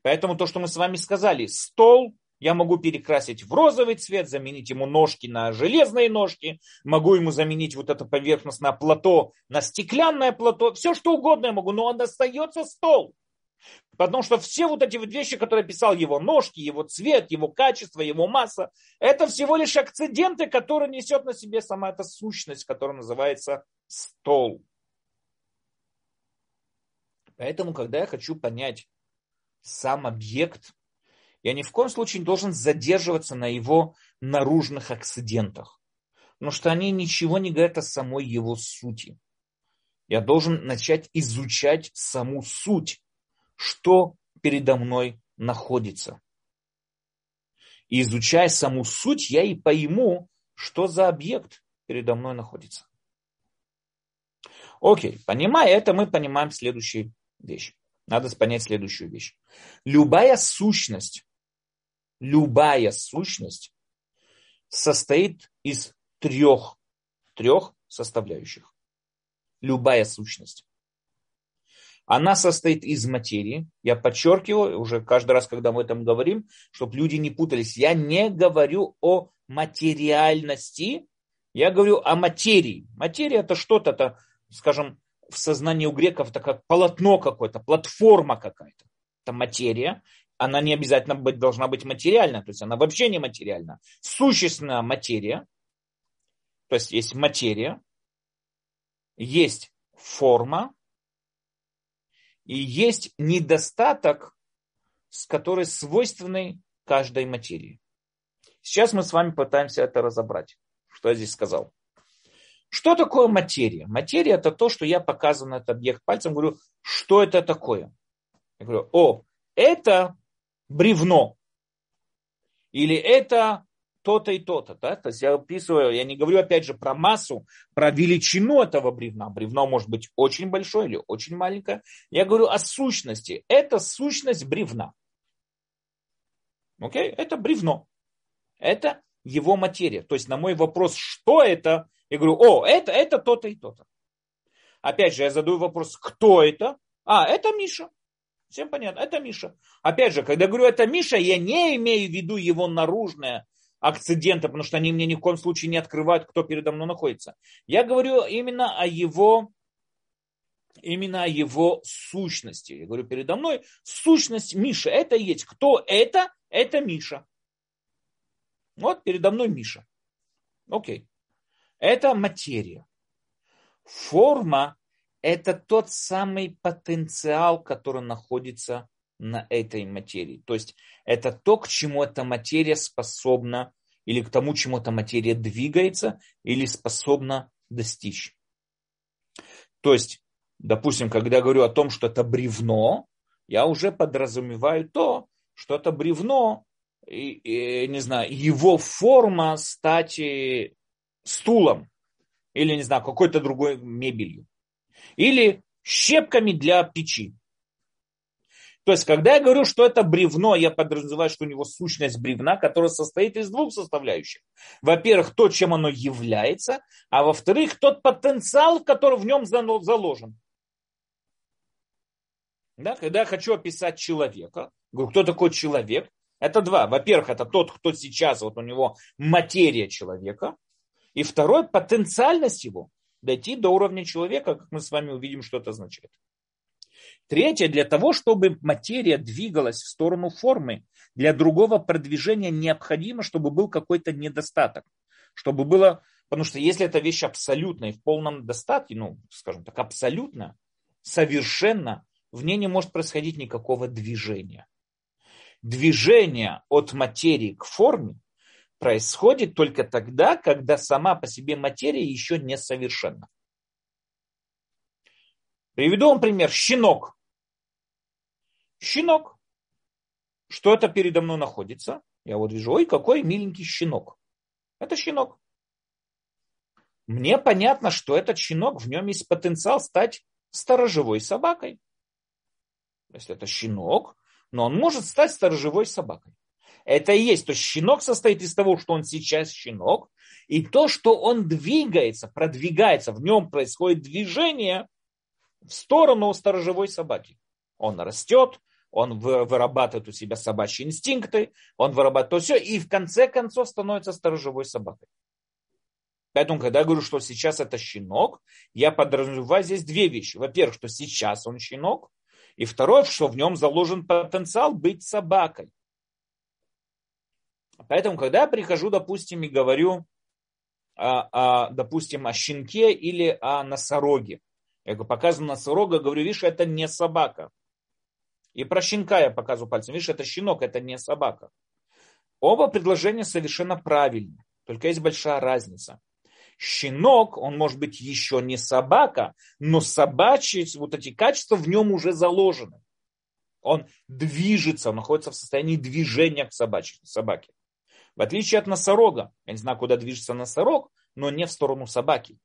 Поэтому то, что мы с вами сказали, стол я могу перекрасить в розовый цвет, заменить ему ножки на железные ножки, могу ему заменить вот это поверхностное плато на стеклянное плато, все что угодно я могу, но он остается стол. Потому что все вот эти вот вещи, которые писал его ножки, его цвет, его качество, его масса, это всего лишь акциденты, которые несет на себе сама эта сущность, которая называется стол. Поэтому, когда я хочу понять, сам объект, я ни в коем случае не должен задерживаться на его наружных акцидентах, потому что они ничего не говорят о самой его сути. Я должен начать изучать саму суть, что передо мной находится. И изучая саму суть, я и пойму, что за объект передо мной находится. Окей, понимая это, мы понимаем следующую вещь. Надо понять следующую вещь. Любая сущность, любая сущность состоит из трех, трех составляющих. Любая сущность. Она состоит из материи. Я подчеркиваю, уже каждый раз, когда мы этом говорим, чтобы люди не путались. Я не говорю о материальности, я говорю о материи. Материя это что-то, это, скажем, в сознании у греков это как полотно какое-то, платформа какая-то. Это материя. Она не обязательно быть, должна быть материальна, то есть она вообще не материальна. Существенная материя, то есть есть материя, есть форма, и есть недостаток, с которой свойственный каждой материи. Сейчас мы с вами пытаемся это разобрать. Что я здесь сказал? Что такое материя? Материя это то, что я показываю на этот объект пальцем, говорю, что это такое? Я говорю, о, это бревно. Или это то-то и то-то. Да? То есть я описываю, я не говорю опять же про массу, про величину этого бревна. Бревно может быть очень большое или очень маленькое. Я говорю о сущности. Это сущность бревна. Окей? Это бревно. Это его материя. То есть на мой вопрос, что это, я говорю, о, это, это то-то и то-то. Опять же, я задаю вопрос, кто это? А, это Миша. Всем понятно, это Миша. Опять же, когда говорю это Миша, я не имею в виду его наружное акциденты, потому что они мне ни в коем случае не открывают, кто передо мной находится. Я говорю именно о его именно о его сущности. Я говорю передо мной сущность Миша. Это есть. Кто это? Это Миша. Вот передо мной Миша. Окей. Это материя. Форма – это тот самый потенциал, который находится на этой материи. То есть это то, к чему эта материя способна, или к тому, чему эта материя двигается, или способна достичь. То есть, допустим, когда я говорю о том, что это бревно, я уже подразумеваю то, что это бревно, и, и, не знаю, его форма стать стулом, или, не знаю, какой-то другой мебелью. Или щепками для печи. То есть, когда я говорю, что это бревно, я подразумеваю, что у него сущность бревна, которая состоит из двух составляющих. Во-первых, то, чем оно является, а во-вторых, тот потенциал, который в нем заложен. Да, когда я хочу описать человека, говорю, кто такой человек, это два. Во-первых, это тот, кто сейчас, вот у него материя человека, и второй, потенциальность его дойти до уровня человека, как мы с вами увидим, что это означает. Третье, для того, чтобы материя двигалась в сторону формы, для другого продвижения необходимо, чтобы был какой-то недостаток. Чтобы было, потому что если эта вещь абсолютная и в полном достатке, ну, скажем так, абсолютно, совершенно, в ней не может происходить никакого движения. Движение от материи к форме происходит только тогда, когда сама по себе материя еще не совершенна. Приведу вам пример. Щенок. Щенок. Что это передо мной находится? Я вот вижу, ой, какой миленький щенок. Это щенок. Мне понятно, что этот щенок, в нем есть потенциал стать сторожевой собакой. Если это щенок, но он может стать сторожевой собакой. Это и есть. То есть щенок состоит из того, что он сейчас щенок, и то, что он двигается, продвигается, в нем происходит движение в сторону сторожевой собаки. Он растет, он вырабатывает у себя собачьи инстинкты, он вырабатывает все, и в конце концов становится сторожевой собакой. Поэтому, когда я говорю, что сейчас это щенок, я подразумеваю здесь две вещи. Во-первых, что сейчас он щенок, и второе, что в нем заложен потенциал быть собакой. Поэтому, когда я прихожу, допустим, и говорю, о, о, допустим, о щенке или о носороге, я показываю носорога, говорю, видишь, это не собака. И про щенка я показываю пальцем, видишь, это щенок, это не собака. Оба предложения совершенно правильные, только есть большая разница. Щенок, он может быть еще не собака, но собачьи вот эти качества в нем уже заложены. Он движется, он находится в состоянии движения к собачьей, собаке. В отличие от носорога, я не знаю, куда движется носорог, но не в сторону собаки.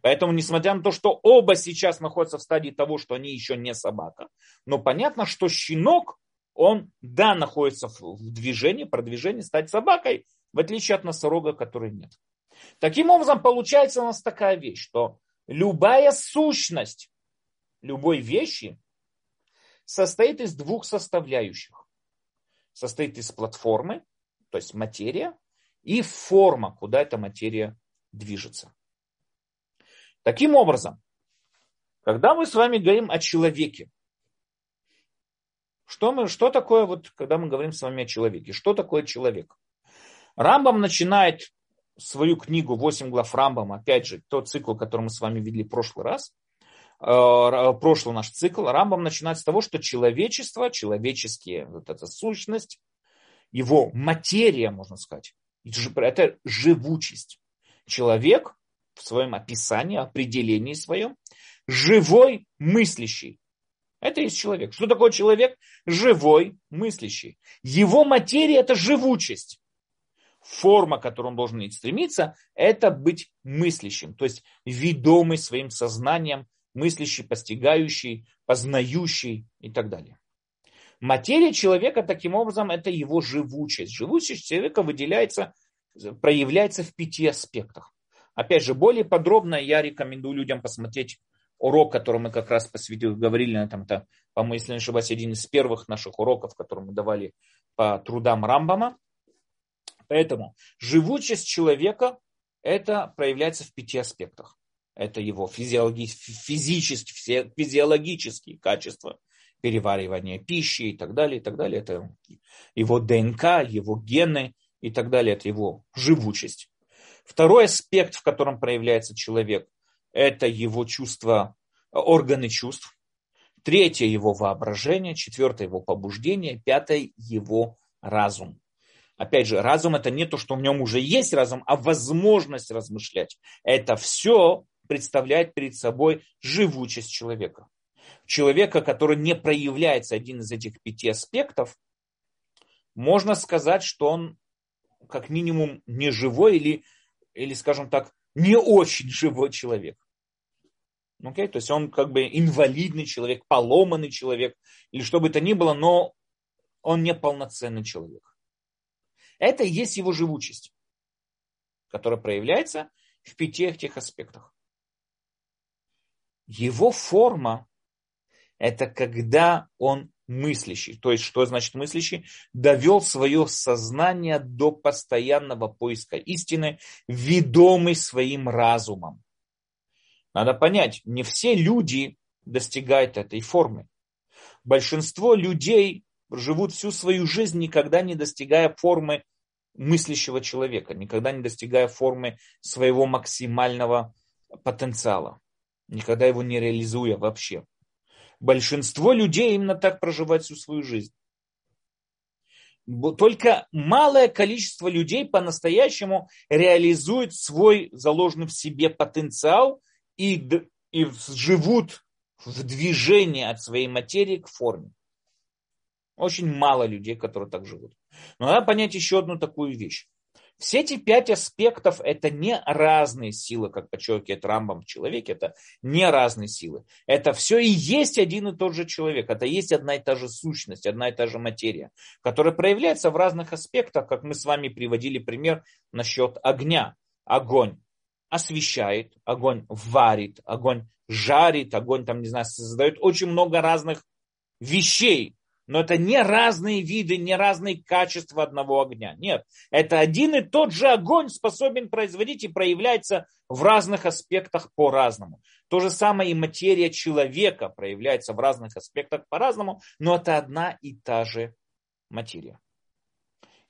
Поэтому, несмотря на то, что оба сейчас находятся в стадии того, что они еще не собака, но понятно, что щенок, он, да, находится в движении, продвижении стать собакой, в отличие от носорога, который нет. Таким образом, получается у нас такая вещь, что любая сущность любой вещи состоит из двух составляющих. Состоит из платформы, то есть материя, и форма, куда эта материя движется. Таким образом, когда мы с вами говорим о человеке, что, мы, что такое, вот, когда мы говорим с вами о человеке, что такое человек? Рамбам начинает свою книгу «Восемь глав Рамбам», опять же, тот цикл, который мы с вами видели в прошлый раз, э, прошлый наш цикл, Рамбам начинает с того, что человечество, человеческие, вот эта сущность, его материя, можно сказать, это живучесть. Человек в своем описании, определении своем, живой мыслящий. Это есть человек. Что такое человек? Живой мыслящий. Его материя – это живучесть. форма, к которой он должен стремиться, это быть мыслящим, то есть ведомый своим сознанием, мыслящий, постигающий, познающий и так далее. Материя человека, таким образом, это его живучесть. Живучесть человека выделяется, проявляется в пяти аспектах. Опять же, более подробно я рекомендую людям посмотреть урок, который мы как раз посвятили, говорили на этом, это, по-моему, если не ошибаюсь, один из первых наших уроков, который мы давали по трудам Рамбама. Поэтому живучесть человека это проявляется в пяти аспектах. Это его физиологи, физические, физиологические качества, переваривания пищи и так далее, и так далее. Это его ДНК, его гены и так далее. Это его живучесть. Второй аспект, в котором проявляется человек, это его чувства, органы чувств. Третье – его воображение. Четвертое – его побуждение. Пятое – его разум. Опять же, разум это не то, что в нем уже есть разум, а возможность размышлять. Это все представляет перед собой живучесть человека. Человека, который не проявляется один из этих пяти аспектов, можно сказать, что он как минимум не живой или, или скажем так, не очень живой человек. Okay? То есть он как бы инвалидный человек, поломанный человек, или что бы то ни было, но он не полноценный человек. Это и есть его живучесть, которая проявляется в пяти этих аспектах. Его форма – это когда он мыслящий. То есть, что значит мыслящий? Довел свое сознание до постоянного поиска истины, ведомый своим разумом. Надо понять, не все люди достигают этой формы. Большинство людей живут всю свою жизнь, никогда не достигая формы мыслящего человека, никогда не достигая формы своего максимального потенциала, никогда его не реализуя вообще. Большинство людей именно так проживает всю свою жизнь. Только малое количество людей по-настоящему реализует свой заложенный в себе потенциал и, и живут в движении от своей материи к форме. Очень мало людей, которые так живут. Но надо понять еще одну такую вещь. Все эти пять аспектов – это не разные силы, как подчеркивает Рамбам в человеке, это не разные силы. Это все и есть один и тот же человек, это есть одна и та же сущность, одна и та же материя, которая проявляется в разных аспектах, как мы с вами приводили пример насчет огня. Огонь освещает, огонь варит, огонь жарит, огонь там, не знаю, создает очень много разных вещей, но это не разные виды, не разные качества одного огня. Нет, это один и тот же огонь способен производить и проявляется в разных аспектах по-разному. То же самое и материя человека проявляется в разных аспектах по-разному, но это одна и та же материя.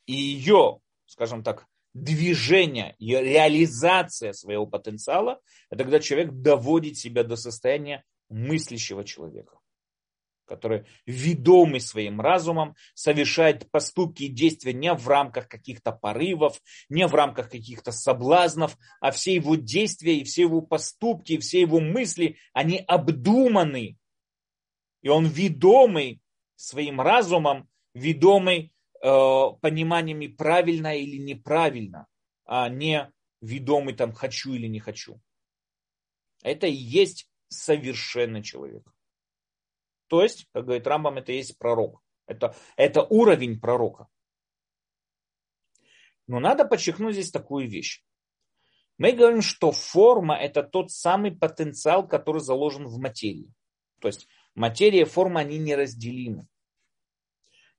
И ее, скажем так, движение, ее реализация своего потенциала, это когда человек доводит себя до состояния мыслящего человека который ведомый своим разумом совершает поступки и действия не в рамках каких-то порывов, не в рамках каких-то соблазнов, а все его действия и все его поступки, и все его мысли, они обдуманы. И он ведомый своим разумом, ведомый э, пониманиями правильно или неправильно, а не ведомый там хочу или не хочу. Это и есть совершенный человек. То есть, как говорит Рамбам, это есть пророк. Это, это уровень пророка. Но надо подчеркнуть здесь такую вещь. Мы говорим, что форма – это тот самый потенциал, который заложен в материи. То есть материя и форма, они неразделимы.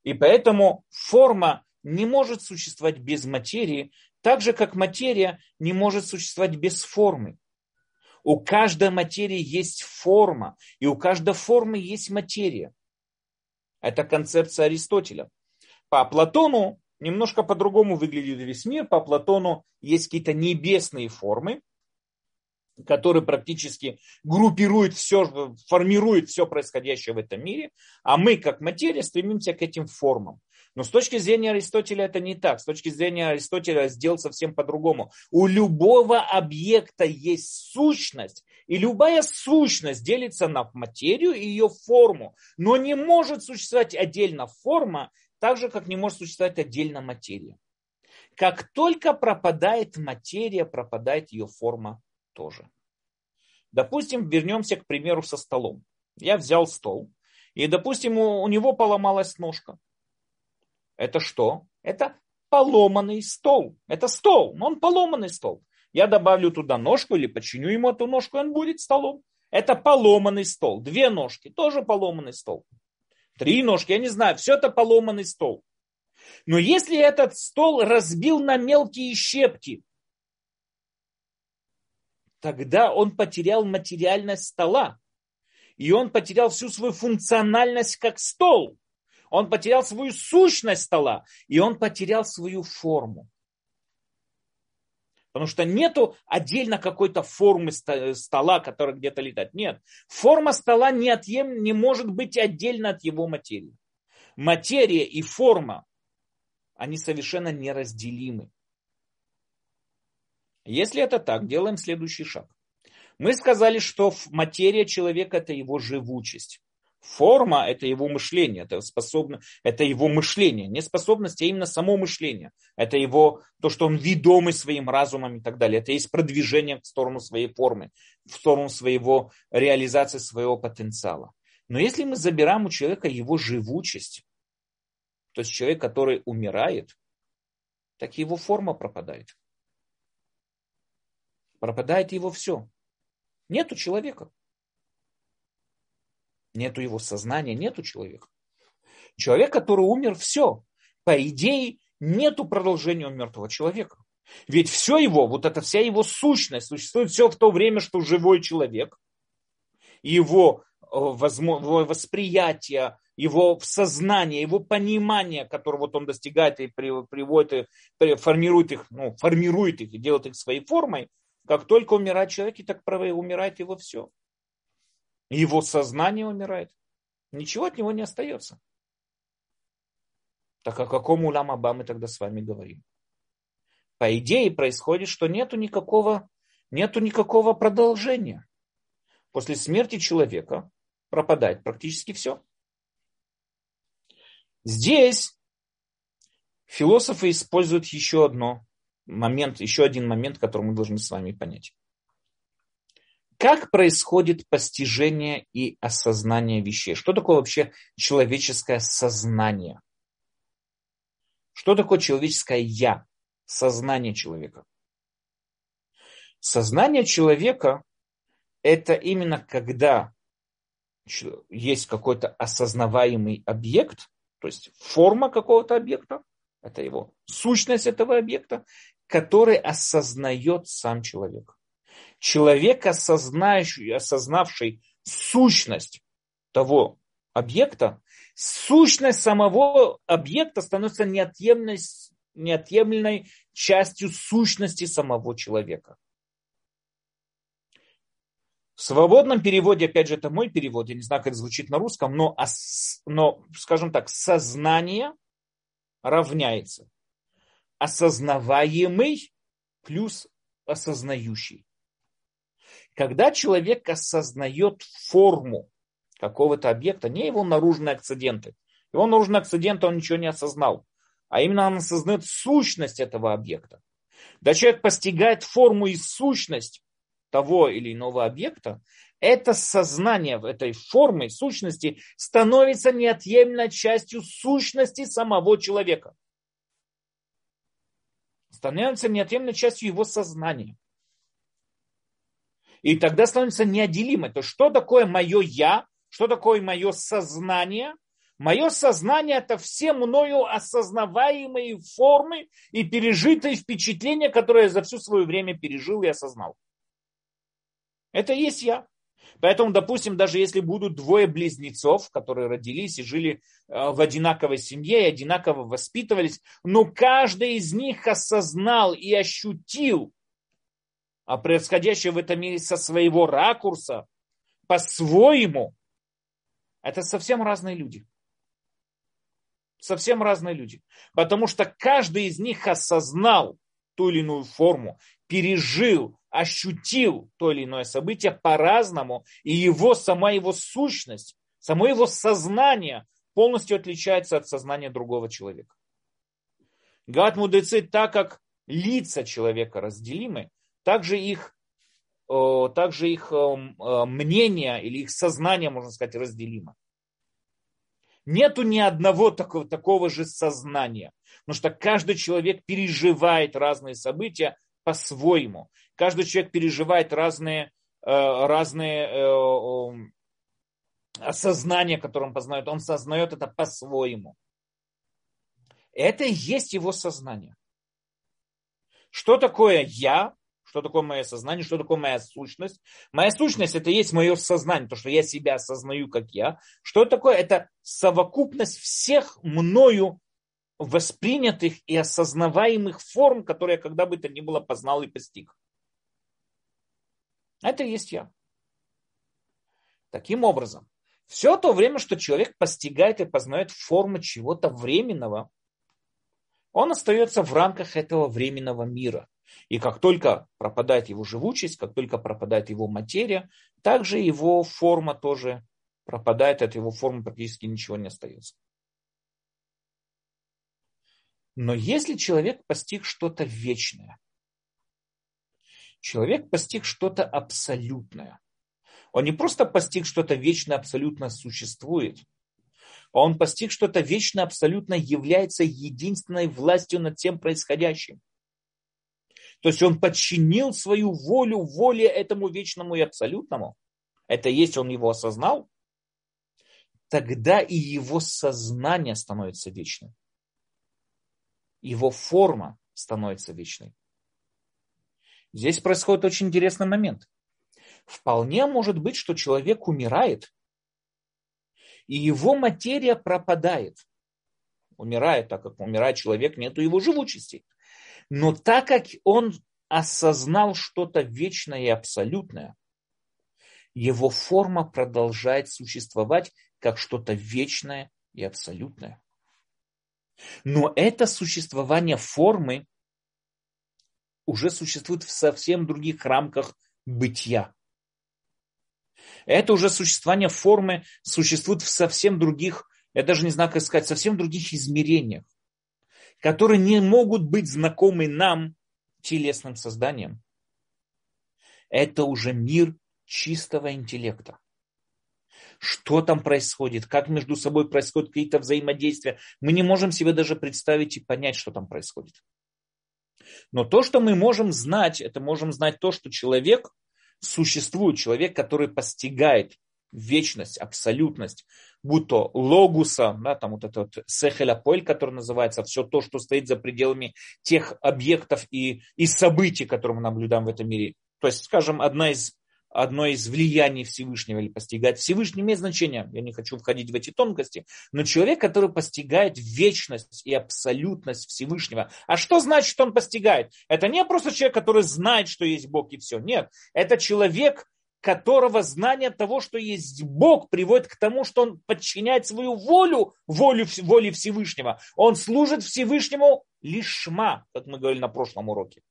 И поэтому форма не может существовать без материи, так же, как материя не может существовать без формы. У каждой материи есть форма, и у каждой формы есть материя. Это концепция Аристотеля. По Платону немножко по-другому выглядит весь мир. По Платону есть какие-то небесные формы, которые практически группируют все, формируют все происходящее в этом мире, а мы, как материя, стремимся к этим формам. Но с точки зрения Аристотеля это не так. С точки зрения Аристотеля сделал совсем по-другому. У любого объекта есть сущность, и любая сущность делится на материю и ее форму. Но не может существовать отдельно форма, так же, как не может существовать отдельно материя. Как только пропадает материя, пропадает ее форма тоже. Допустим, вернемся к примеру со столом. Я взял стол, и, допустим, у, него поломалась ножка. Это что? Это поломанный стол. Это стол, но он поломанный стол. Я добавлю туда ножку или починю ему эту ножку, и он будет столом. Это поломанный стол. Две ножки, тоже поломанный стол. Три ножки, я не знаю, все это поломанный стол. Но если этот стол разбил на мелкие щепки, тогда он потерял материальность стола. И он потерял всю свою функциональность как стол. Он потерял свою сущность стола. И он потерял свою форму. Потому что нету отдельно какой-то формы стола, которая где-то летает. Нет. Форма стола неотъем, не может быть отдельно от его материи. Материя и форма, они совершенно неразделимы. Если это так, делаем следующий шаг. Мы сказали, что материя человека – это его живучесть. Форма – это его мышление, это, способно, это его мышление. Не способность, а именно само мышление. Это его, то, что он ведомый своим разумом и так далее. Это есть продвижение в сторону своей формы, в сторону своего реализации своего потенциала. Но если мы забираем у человека его живучесть, то есть человек, который умирает, так его форма пропадает. Пропадает его все. Нету человека. Нету его сознания, нету человека. Человек, который умер, все. По идее, нету продолжения у мертвого человека. Ведь все его, вот эта вся его сущность, существует все в то время, что живой человек, его, э, его восприятие, его сознание, его понимание, которое вот он достигает и приводит, и формирует их, ну, формирует их и делает их своей формой, как только умирает человек, и так умирает его все. Его сознание умирает. Ничего от него не остается. Так о каком улам Аба мы тогда с вами говорим? По идее происходит, что нету никакого, нету никакого продолжения. После смерти человека пропадает практически все. Здесь философы используют еще одно момент, еще один момент, который мы должны с вами понять. Как происходит постижение и осознание вещей? Что такое вообще человеческое сознание? Что такое человеческое я? Сознание человека. Сознание человека – это именно когда есть какой-то осознаваемый объект, то есть форма какого-то объекта, это его сущность этого объекта, который осознает сам человек человек, осознающий, осознавший сущность того объекта, сущность самого объекта становится неотъемлемой, неотъемлемой частью сущности самого человека. В свободном переводе, опять же, это мой перевод, я не знаю, как это звучит на русском, но, но скажем так, сознание равняется осознаваемый плюс осознающий. Когда человек осознает форму какого-то объекта, не его наружные акциденты. Его наружные акциденты он ничего не осознал. А именно он осознает сущность этого объекта. Да человек постигает форму и сущность того или иного объекта, это сознание этой формы, сущности становится неотъемлемой частью сущности самого человека. Становится неотъемлемой частью его сознания. И тогда становится неотделимой. То что такое мое я, что такое мое сознание? Мое сознание это все мною осознаваемые формы и пережитые впечатления, которые я за всю свое время пережил и осознал. Это и есть я. Поэтому, допустим, даже если будут двое близнецов, которые родились и жили э, в одинаковой семье и одинаково воспитывались, но каждый из них осознал и ощутил а происходящее в этом мире со своего ракурса, по-своему, это совсем разные люди. Совсем разные люди. Потому что каждый из них осознал ту или иную форму, пережил, ощутил то или иное событие по-разному, и его, сама его сущность, само его сознание полностью отличается от сознания другого человека. Говорят мудрецы, так как лица человека разделимы, также их, также их мнение или их сознание, можно сказать, разделимо. Нету ни одного такого, такого же сознания. Потому что каждый человек переживает разные события по-своему. Каждый человек переживает разные, э, разные э, осознания, которые он познает. Он сознает это по-своему. Это и есть его сознание. Что такое я? Что такое мое сознание? Что такое моя сущность? Моя сущность это есть мое сознание, то, что я себя осознаю как я. Что такое? Это совокупность всех мною воспринятых и осознаваемых форм, которые я когда бы то ни было познал и постиг. Это и есть я. Таким образом, все то время, что человек постигает и познает формы чего-то временного, он остается в рамках этого временного мира. И как только пропадает его живучесть, как только пропадает его материя, также его форма тоже пропадает, от его формы практически ничего не остается. Но если человек постиг что-то вечное, человек постиг что-то абсолютное, он не просто постиг что-то вечное абсолютно существует, а он постиг что-то вечное абсолютно является единственной властью над тем происходящим. То есть он подчинил свою волю воле этому вечному и абсолютному. Это есть, он его осознал. Тогда и его сознание становится вечным его форма становится вечной. Здесь происходит очень интересный момент. Вполне может быть, что человек умирает, и его материя пропадает. Умирает, так как умирает человек, нету его живучести. Но так как он осознал что-то вечное и абсолютное, его форма продолжает существовать как что-то вечное и абсолютное. Но это существование формы уже существует в совсем других рамках бытия. Это уже существование формы существует в совсем других, я даже не знаю, как сказать, совсем других измерениях, которые не могут быть знакомы нам, телесным созданием. Это уже мир чистого интеллекта что там происходит, как между собой происходят какие-то взаимодействия. Мы не можем себе даже представить и понять, что там происходит. Но то, что мы можем знать, это можем знать то, что человек существует, человек, который постигает вечность, абсолютность, будь то логуса, да, там вот этот сехеляполь, который называется, все то, что стоит за пределами тех объектов и, и событий, которые мы наблюдаем в этом мире. То есть, скажем, одна из одно из влияний Всевышнего или постигать Всевышний имеет значение. Я не хочу входить в эти тонкости. Но человек, который постигает вечность и абсолютность Всевышнего. А что значит, он постигает? Это не просто человек, который знает, что есть Бог и все. Нет. Это человек, которого знание того, что есть Бог, приводит к тому, что он подчиняет свою волю, волю воле Всевышнего. Он служит Всевышнему лишма, как мы говорили на прошлом уроке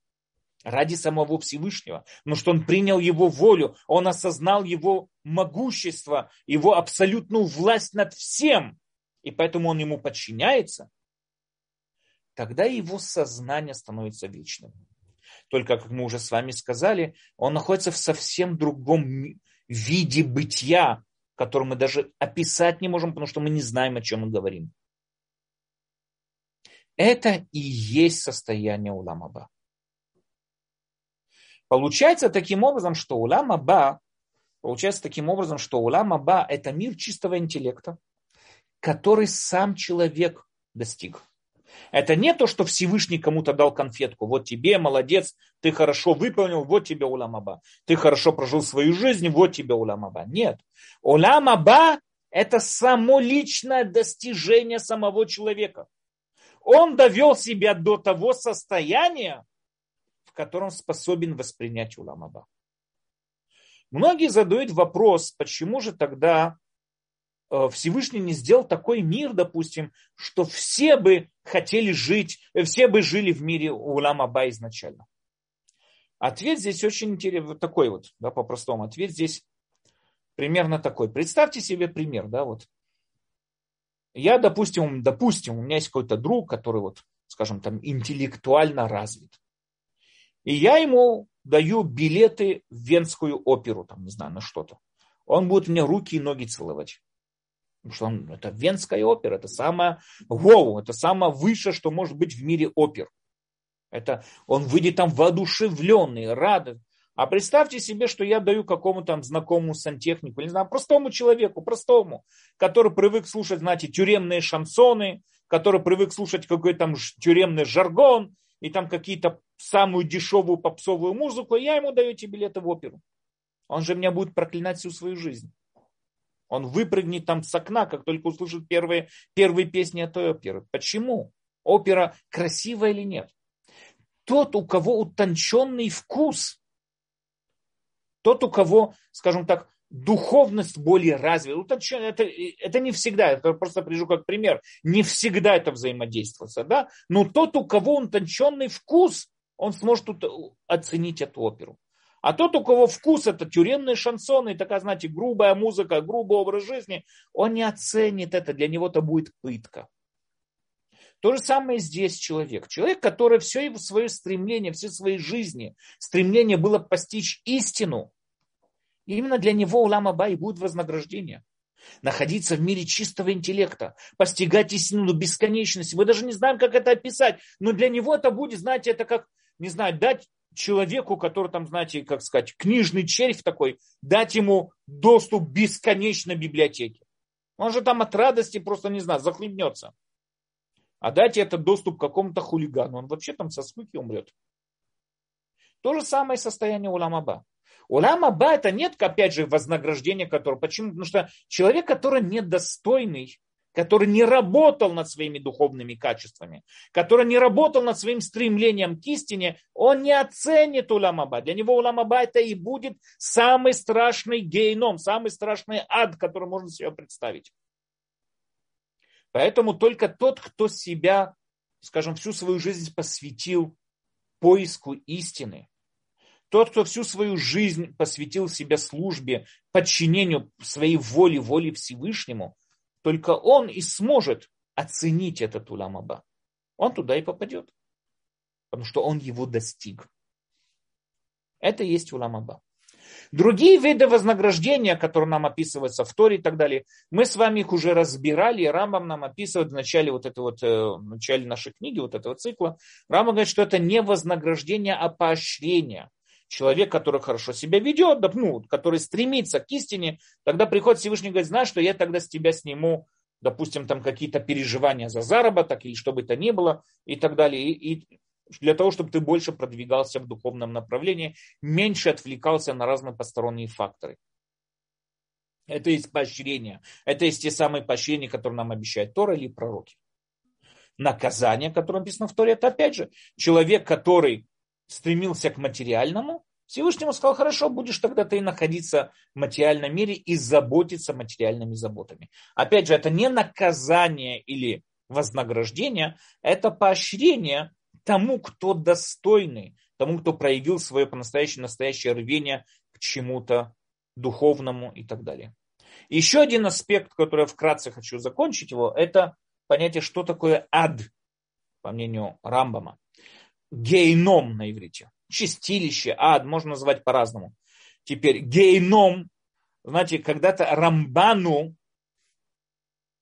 ради самого Всевышнего, потому что он принял его волю, он осознал его могущество, его абсолютную власть над всем, и поэтому он ему подчиняется, тогда его сознание становится вечным. Только, как мы уже с вами сказали, он находится в совсем другом виде бытия, который мы даже описать не можем, потому что мы не знаем, о чем мы говорим. Это и есть состояние Уламаба. Получается таким образом, что улам Аба, получается таким образом, что улам Аба это мир чистого интеллекта, который сам человек достиг. Это не то, что Всевышний кому-то дал конфетку. Вот тебе, молодец, ты хорошо выполнил, вот тебе улам Аба. Ты хорошо прожил свою жизнь, вот тебе улам Аба. Нет. Улам Аба это само личное достижение самого человека. Он довел себя до того состояния, котором способен воспринять уламаба. Многие задают вопрос, почему же тогда Всевышний не сделал такой мир, допустим, что все бы хотели жить, э, все бы жили в мире Уламаба изначально. Ответ здесь очень интересный, такой вот, да, по-простому. Ответ здесь примерно такой. Представьте себе пример, да, вот. Я, допустим, допустим, у меня есть какой-то друг, который вот скажем там, интеллектуально развит. И я ему даю билеты в Венскую оперу, там, не знаю, на что-то. Он будет мне руки и ноги целовать. Потому что он, это Венская опера, это самое воу, это самое высшее, что может быть в мире опер. Это он выйдет там воодушевленный, рад. А представьте себе, что я даю какому-то знакомому сантехнику, не знаю, простому человеку, простому, который привык слушать, знаете, тюремные шансоны, который привык слушать какой-то там тюремный жаргон и там какие-то самую дешевую попсовую музыку, я ему даю эти билеты в оперу. Он же меня будет проклинать всю свою жизнь. Он выпрыгнет там с окна, как только услышит первые, первые песни этой оперы. Почему? Опера красивая или нет? Тот, у кого утонченный вкус, тот, у кого, скажем так, духовность более развита. Это, это не всегда, это просто привожу как пример, не всегда это взаимодействуется, да? но тот, у кого утонченный вкус, он сможет оценить эту оперу. А тот, у кого вкус это тюремные шансоны, и такая, знаете, грубая музыка, грубый образ жизни, он не оценит это, для него это будет пытка. То же самое здесь человек. Человек, который все его свое стремление, все свои жизни, стремление было постичь истину, и именно для него Улам Аба и будет вознаграждение. Находиться в мире чистого интеллекта, постигать истину до бесконечности. Мы даже не знаем, как это описать, но для него это будет, знаете, это как, не знаю, дать человеку, который там, знаете, как сказать, книжный червь такой, дать ему доступ к бесконечной библиотеке. Он же там от радости просто, не знаю, захлебнется. А дать этот доступ какому-то хулигану, он вообще там со скуки умрет. То же самое состояние у Ламаба. Улам Аба это нет, опять же, вознаграждения, которое... Почему? Потому что человек, который недостойный, который не работал над своими духовными качествами, который не работал над своим стремлением к истине, он не оценит Уламаба. Для него Уламаба это и будет самый страшный гейном, самый страшный ад, который можно себе представить. Поэтому только тот, кто себя, скажем, всю свою жизнь посвятил поиску истины, тот, кто всю свою жизнь посвятил себя службе, подчинению своей воле, воле Всевышнему, только он и сможет оценить этот уламаба. Он туда и попадет, потому что он его достиг. Это и есть уламаба. Другие виды вознаграждения, которые нам описываются в Торе и так далее, мы с вами их уже разбирали, и Рамбам нам описывает в начале, вот этой вот, э, в начале нашей книги, вот этого цикла. Рамбам говорит, что это не вознаграждение, а поощрение человек, который хорошо себя ведет, ну, который стремится к истине, тогда приходит Всевышний и говорит, знаешь, что я тогда с тебя сниму, допустим, там какие-то переживания за заработок или что бы то ни было и так далее. И, и для того, чтобы ты больше продвигался в духовном направлении, меньше отвлекался на разные посторонние факторы. Это есть поощрение. Это есть те самые поощрения, которые нам обещают Тора или пророки. Наказание, которое написано в Торе, это опять же человек, который стремился к материальному, Всевышнему сказал, хорошо, будешь тогда ты находиться в материальном мире и заботиться материальными заботами. Опять же, это не наказание или вознаграждение, это поощрение тому, кто достойный, тому, кто проявил свое по-настоящему настоящее рвение к чему-то духовному и так далее. Еще один аспект, который я вкратце хочу закончить его, это понятие, что такое ад, по мнению Рамбама гейном на иврите. Чистилище, ад, можно назвать по-разному. Теперь гейном, знаете, когда-то Рамбану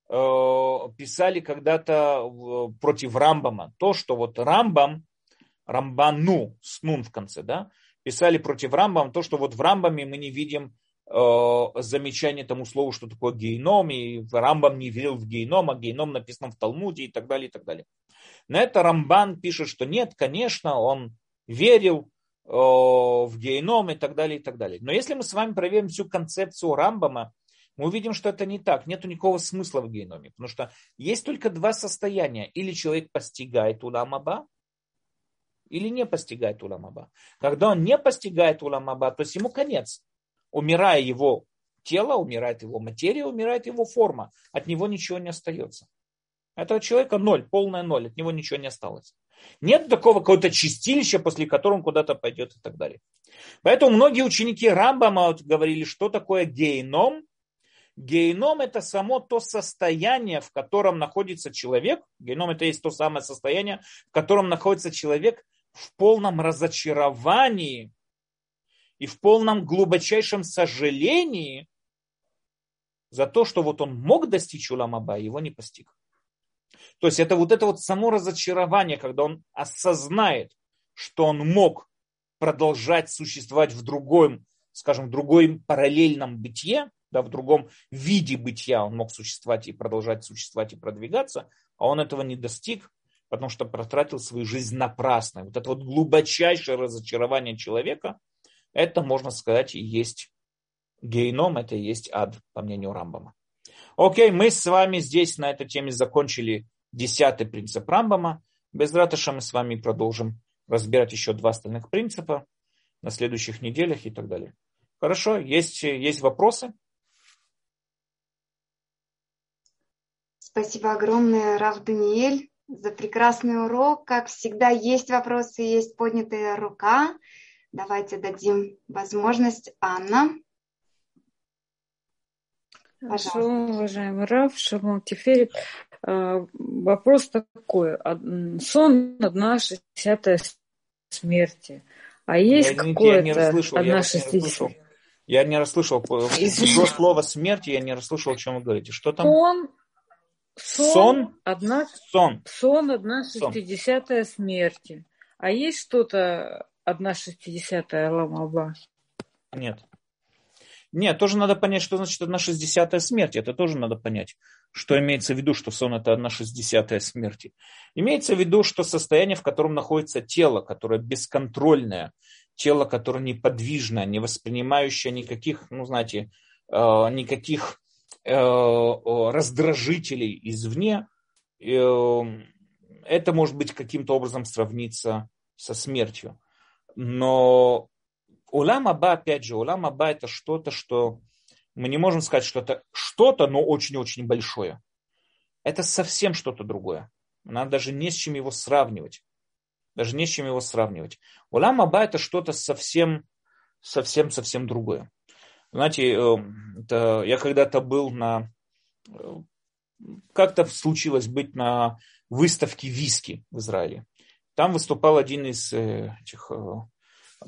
э, писали когда-то против Рамбама. То, что вот Рамбам, Рамбану, с нун в конце, да, писали против Рамбама, то, что вот в Рамбаме мы не видим замечание тому слову, что такое гейном, и Рамбам не верил в гейном, а гейном написано в Талмуде и так далее, и так далее. На это Рамбан пишет, что нет, конечно, он верил э, в геном и так далее, и так далее. Но если мы с вами проверим всю концепцию Рамбама, мы увидим, что это не так. Нет никакого смысла в геноме. Потому что есть только два состояния. Или человек постигает уламаба, или не постигает уламаба. Когда он не постигает уламаба, то есть ему конец. Умирая его тело, умирает его материя, умирает его форма. От него ничего не остается. Этого человека ноль, полная ноль, от него ничего не осталось. Нет такого какого-то чистилища, после которого он куда-то пойдет и так далее. Поэтому многие ученики Рамбама говорили, что такое гейном. Геном это само то состояние, в котором находится человек. Геном это есть то самое состояние, в котором находится человек в полном разочаровании и в полном глубочайшем сожалении за то, что вот он мог достичь Уламаба, его не постиг. То есть это вот это вот само разочарование, когда он осознает, что он мог продолжать существовать в другом, скажем, в другом параллельном бытие, да, в другом виде бытия он мог существовать и продолжать существовать и продвигаться, а он этого не достиг, потому что протратил свою жизнь напрасно. Вот это вот глубочайшее разочарование человека, это, можно сказать, и есть гейном, это и есть ад, по мнению Рамбама. Окей, мы с вами здесь на этой теме закончили десятый принцип Рамбама. Без ратыша мы с вами продолжим разбирать еще два остальных принципа на следующих неделях и так далее. Хорошо, есть, есть вопросы? Спасибо огромное, Рав Даниэль, за прекрасный урок. Как всегда, есть вопросы, есть поднятая рука. Давайте дадим возможность. Анна. Хорошо, уважаемый Раф, Шалом Теферит. А, вопрос такой. Сон одна шестьдесятая смерти. А есть какое-то одна шестидесятая? Я не расслышал. До слова смерти я не расслышал, о чем вы говорите. Что там? Сон, сон, сон, одна, сон. сон одна шестидесятая смерти. А есть что-то одна шестидесятая ламаба? Нет. Нет, тоже надо понять, что значит одна шестьдесятая смерти. Это тоже надо понять, что имеется в виду, что сон это одна шестьдесятая смерти. Имеется в виду, что состояние, в котором находится тело, которое бесконтрольное, тело, которое неподвижное, не воспринимающее никаких, ну, знаете, э, никаких э, раздражителей извне, э, это может быть каким-то образом сравниться со смертью. Но Улам Аба, опять же, Улам Аба это что-то, что мы не можем сказать, что это что-то, но очень-очень большое. Это совсем что-то другое. Надо даже не с чем его сравнивать. Даже не с чем его сравнивать. Улам Аба это что-то совсем, совсем, совсем другое. Знаете, э, это, я когда-то был на... Э, как-то случилось быть на выставке виски в Израиле. Там выступал один из э, этих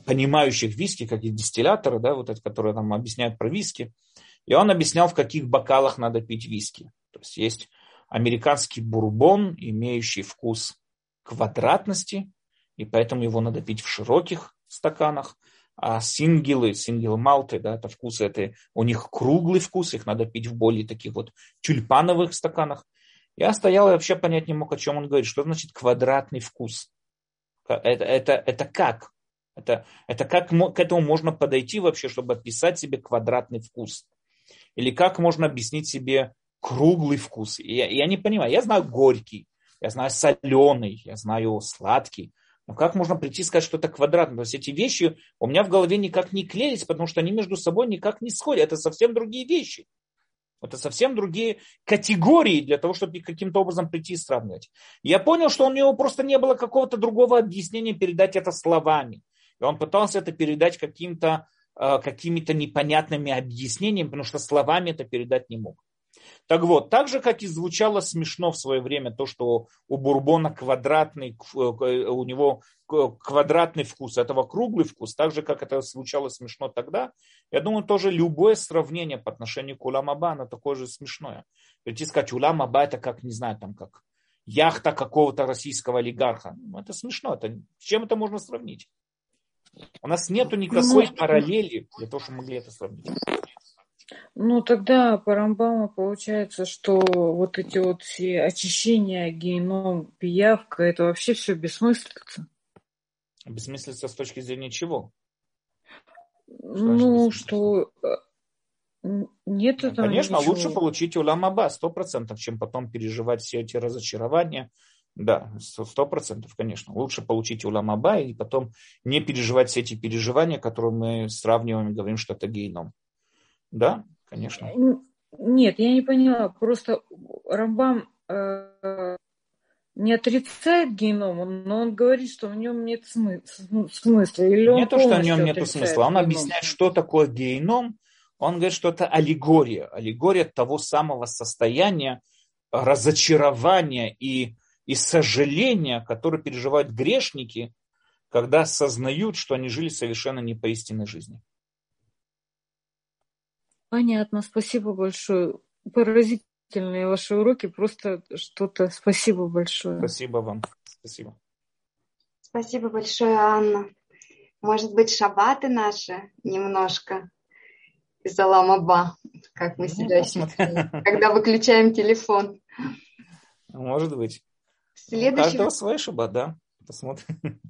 понимающих виски, как и дистилляторы, да, вот это, которые нам объясняют про виски. И он объяснял, в каких бокалах надо пить виски. То есть есть американский бурбон, имеющий вкус квадратности, и поэтому его надо пить в широких стаканах. А сингелы, сингел малты, да, это вкус, это у них круглый вкус, их надо пить в более таких вот тюльпановых стаканах. Я стоял и вообще понять не мог, о чем он говорит. Что значит квадратный вкус? Это, это, это как? Это, это как к этому можно подойти вообще, чтобы описать себе квадратный вкус? Или как можно объяснить себе круглый вкус? Я, я не понимаю. Я знаю горький, я знаю соленый, я знаю сладкий. Но как можно прийти и сказать, что это квадратный? То есть эти вещи у меня в голове никак не клеились, потому что они между собой никак не сходят. Это совсем другие вещи. Это совсем другие категории для того, чтобы каким-то образом прийти и сравнивать. Я понял, что у него просто не было какого-то другого объяснения передать это словами. И он пытался это передать каким-то э, какими-то непонятными объяснениями, потому что словами это передать не мог. Так вот, так же, как и звучало смешно в свое время то, что у бурбона квадратный, э, у него квадратный вкус, этого круглый вкус, так же, как это звучало смешно тогда, я думаю, тоже любое сравнение по отношению к Уламаба, оно такое же смешное. Прийти сказать, Уламаба это как, не знаю, там как яхта какого-то российского олигарха. Ну, это смешно. Это, с чем это можно сравнить? У нас нету никакой ну, параллели для того, чтобы могли это сравнить. Ну, тогда по Рамбаму получается, что вот эти вот все очищения, геном, пиявка, это вообще все бессмыслица. Бессмыслица с точки зрения чего? Что ну, что э, нет ну, Конечно, ничего. лучше получить уламаба, сто процентов, чем потом переживать все эти разочарования, да, сто процентов, конечно. Лучше получить уламаба и потом не переживать все эти переживания, которые мы сравниваем и говорим, что это гейном. Да, конечно. Нет, я не поняла. Просто Рамбам э, не отрицает геном, но он говорит, что в нем нет смысла. Или не то, что в нем нет смысла. Он геном? объясняет, что такое геном. Он говорит, что это аллегория, аллегория того самого состояния разочарования и, и сожаления, которое переживают грешники, когда осознают, что они жили совершенно не по истинной жизни. Понятно, спасибо большое. Поразительные ваши уроки, просто что-то. Спасибо большое. Спасибо вам. Спасибо. Спасибо большое, Анна. Может быть, шабаты наши немножко из Аламаба, как мы ну, себя ощущаем, когда выключаем телефон. Может быть. Следующий... У каждого свой шаббат, да. Посмотрим.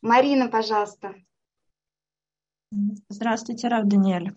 Марина, пожалуйста. Здравствуйте, Рав Даниэль.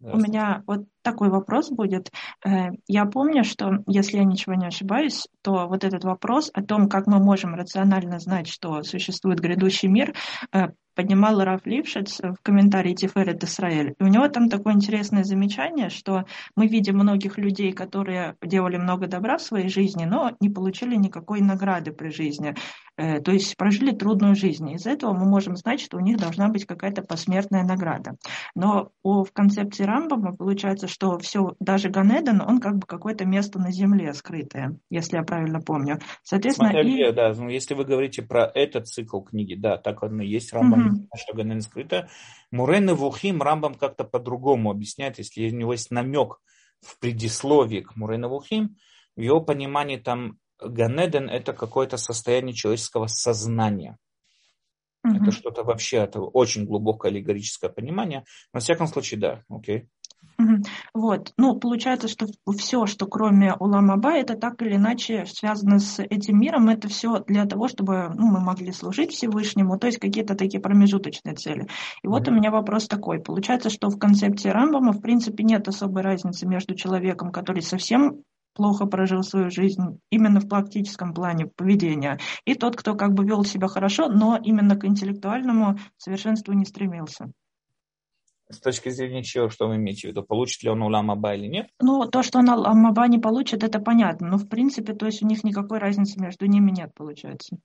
У меня вот такой вопрос будет. Э, я помню, что, если я ничего не ошибаюсь, то вот этот вопрос о том, как мы можем рационально знать, что существует грядущий мир, э, поднимал Раф Лившиц в комментарии Тиферет Исраэль. И у него там такое интересное замечание, что мы видим многих людей, которые делали много добра в своей жизни, но не получили никакой награды при жизни. Э, то есть прожили трудную жизнь. Из этого мы можем знать, что у них должна быть какая-то посмертная награда. Но в концепции Рамбама получается, что все, даже Ганеден, он как бы какое-то место на земле скрытое, если я правильно помню. Соответственно, Смотря и... да, ну, если вы говорите про этот цикл книги, да, так он и есть, Рамбам, угу. Что Ганеден скрыто. Мурен и Вухим Рамбам как-то по-другому объясняет, если у него есть намек в предисловии к Мурен и Вухим, в его понимании там Ганеден – это какое-то состояние человеческого сознания. Mm-hmm. Это что-то вообще, это очень глубокое аллегорическое понимание. Но, во всяком случае, да, окей. Okay. Вот, ну, получается, что все, что кроме Уламаба, это так или иначе связано с этим миром, это все для того, чтобы ну, мы могли служить Всевышнему, то есть какие-то такие промежуточные цели. И вот у меня вопрос такой. Получается, что в концепции Рамбама, в принципе, нет особой разницы между человеком, который совсем плохо прожил свою жизнь именно в практическом плане поведения, и тот, кто как бы вел себя хорошо, но именно к интеллектуальному совершенству не стремился. С точки зрения чего, что вы имеете в виду? Получит ли он улам Аба или нет? Ну, то, что он улам Аба не получит, это понятно. Но, в принципе, то есть у них никакой разницы между ними нет, получается.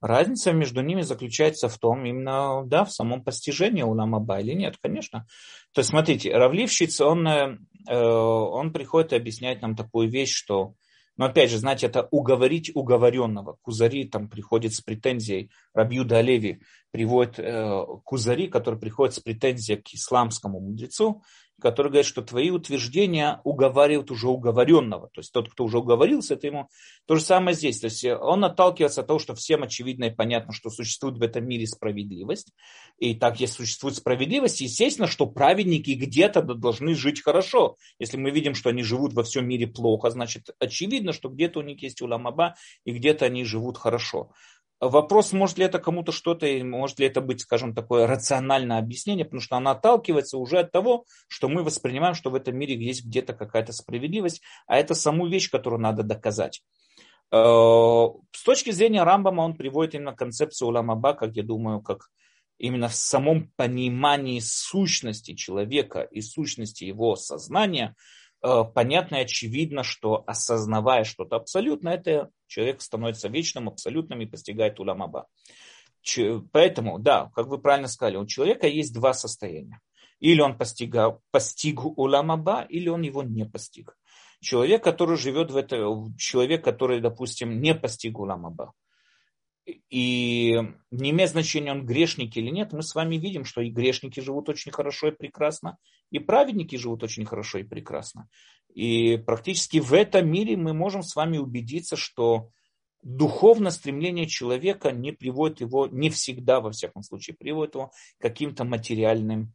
Разница между ними заключается в том, именно, да, в самом постижении улам Аба или нет, конечно. То есть, смотрите, Равливщиц, он э, Э, он приходит и объясняет нам такую вещь, что, но опять же, знаете, это уговорить уговоренного. Кузари там приходит с претензией, Рабьюда Олеви приводит э, Кузари, который приходит с претензией к исламскому мудрецу, который говорит, что твои утверждения уговаривают уже уговоренного. То есть тот, кто уже уговорился, это ему то же самое здесь. То есть он отталкивается от того, что всем очевидно и понятно, что существует в этом мире справедливость. И так, если существует справедливость, естественно, что праведники где-то должны жить хорошо. Если мы видим, что они живут во всем мире плохо, значит, очевидно, что где-то у них есть уламаба, и где-то они живут хорошо. Вопрос, может ли это кому-то что-то, может ли это быть, скажем, такое рациональное объяснение, потому что она отталкивается уже от того, что мы воспринимаем, что в этом мире есть где-то какая-то справедливость, а это саму вещь, которую надо доказать. Э, с точки зрения Рамбама он приводит именно концепцию уламаба, как я думаю, как именно в самом понимании сущности человека и сущности его сознания – понятно и очевидно, что осознавая что-то абсолютное, это человек становится вечным, абсолютным и постигает уламаба. Поэтому, да, как вы правильно сказали, у человека есть два состояния. Или он постигал, постиг уламаба, или он его не постиг. Человек, который живет в это, человек, который, допустим, не постиг уламаба, и не имеет значения, он грешник или нет, мы с вами видим, что и грешники живут очень хорошо и прекрасно, и праведники живут очень хорошо и прекрасно. И практически в этом мире мы можем с вами убедиться, что духовное стремление человека не приводит его, не всегда, во всяком случае, приводит его к каким-то материальным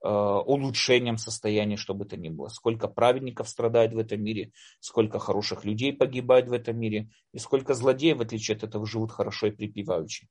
улучшением состояния, что бы то ни было. Сколько праведников страдает в этом мире, сколько хороших людей погибает в этом мире, и сколько злодеев, в отличие от этого, живут хорошо и припеваючи.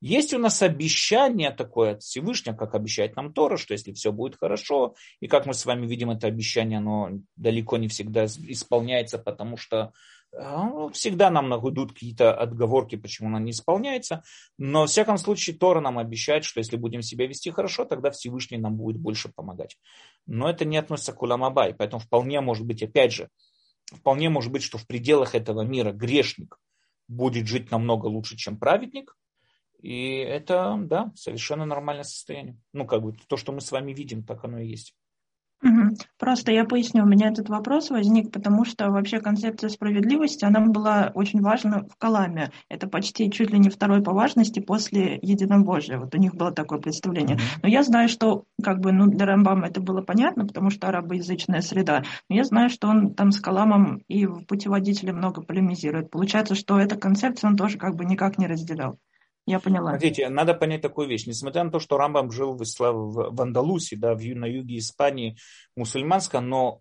Есть у нас обещание такое от Всевышнего, как обещает нам Тора, что если все будет хорошо, и как мы с вами видим, это обещание, оно далеко не всегда исполняется, потому что ну, всегда нам идут какие-то отговорки, почему она не исполняется. Но, во всяком случае, Тора нам обещает, что если будем себя вести хорошо, тогда Всевышний нам будет больше помогать. Но это не относится к Уламабай. Поэтому вполне может быть, опять же, вполне может быть, что в пределах этого мира грешник будет жить намного лучше, чем праведник. И это, да, совершенно нормальное состояние. Ну, как бы то, что мы с вами видим, так оно и есть. Просто я поясню, у меня этот вопрос возник, потому что вообще концепция справедливости, она была очень важна в Каламе. Это почти чуть ли не второй по важности после единобожия. Вот у них было такое представление. Но я знаю, что как бы, ну, для Рамбама это было понятно, потому что арабоязычная среда. Но я знаю, что он там с Каламом и в путеводителе много полемизирует. Получается, что эта концепция он тоже как бы никак не разделял. Я поняла. Смотрите, надо понять такую вещь. Несмотря на то, что Рамбам жил в, в, в Андалусе, да, в, на юге Испании мусульманском, но,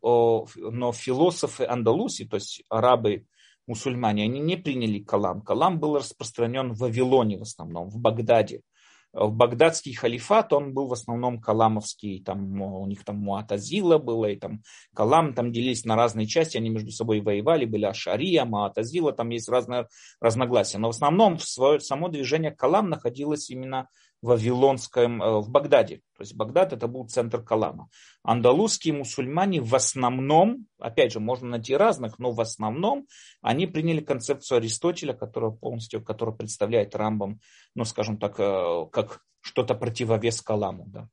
но философы Андалуси, то есть арабы, мусульмане, они не приняли калам. Калам был распространен в Вавилоне в основном, в Багдаде в багдадский халифат, он был в основном каламовский, там у них там Муатазила было, и там Калам там делились на разные части, они между собой воевали, были Ашария, Муатазила, там есть разные разногласия. Но в основном в свое, само движение Калам находилось именно Вавилонском, э, в Багдаде. То есть Багдад это был центр Калама. Андалузские мусульмане в основном, опять же, можно найти разных, но в основном они приняли концепцию Аристотеля, которая полностью, которая представляет Рамбам, ну, скажем так, э, как что-то противовес Каламу. Да.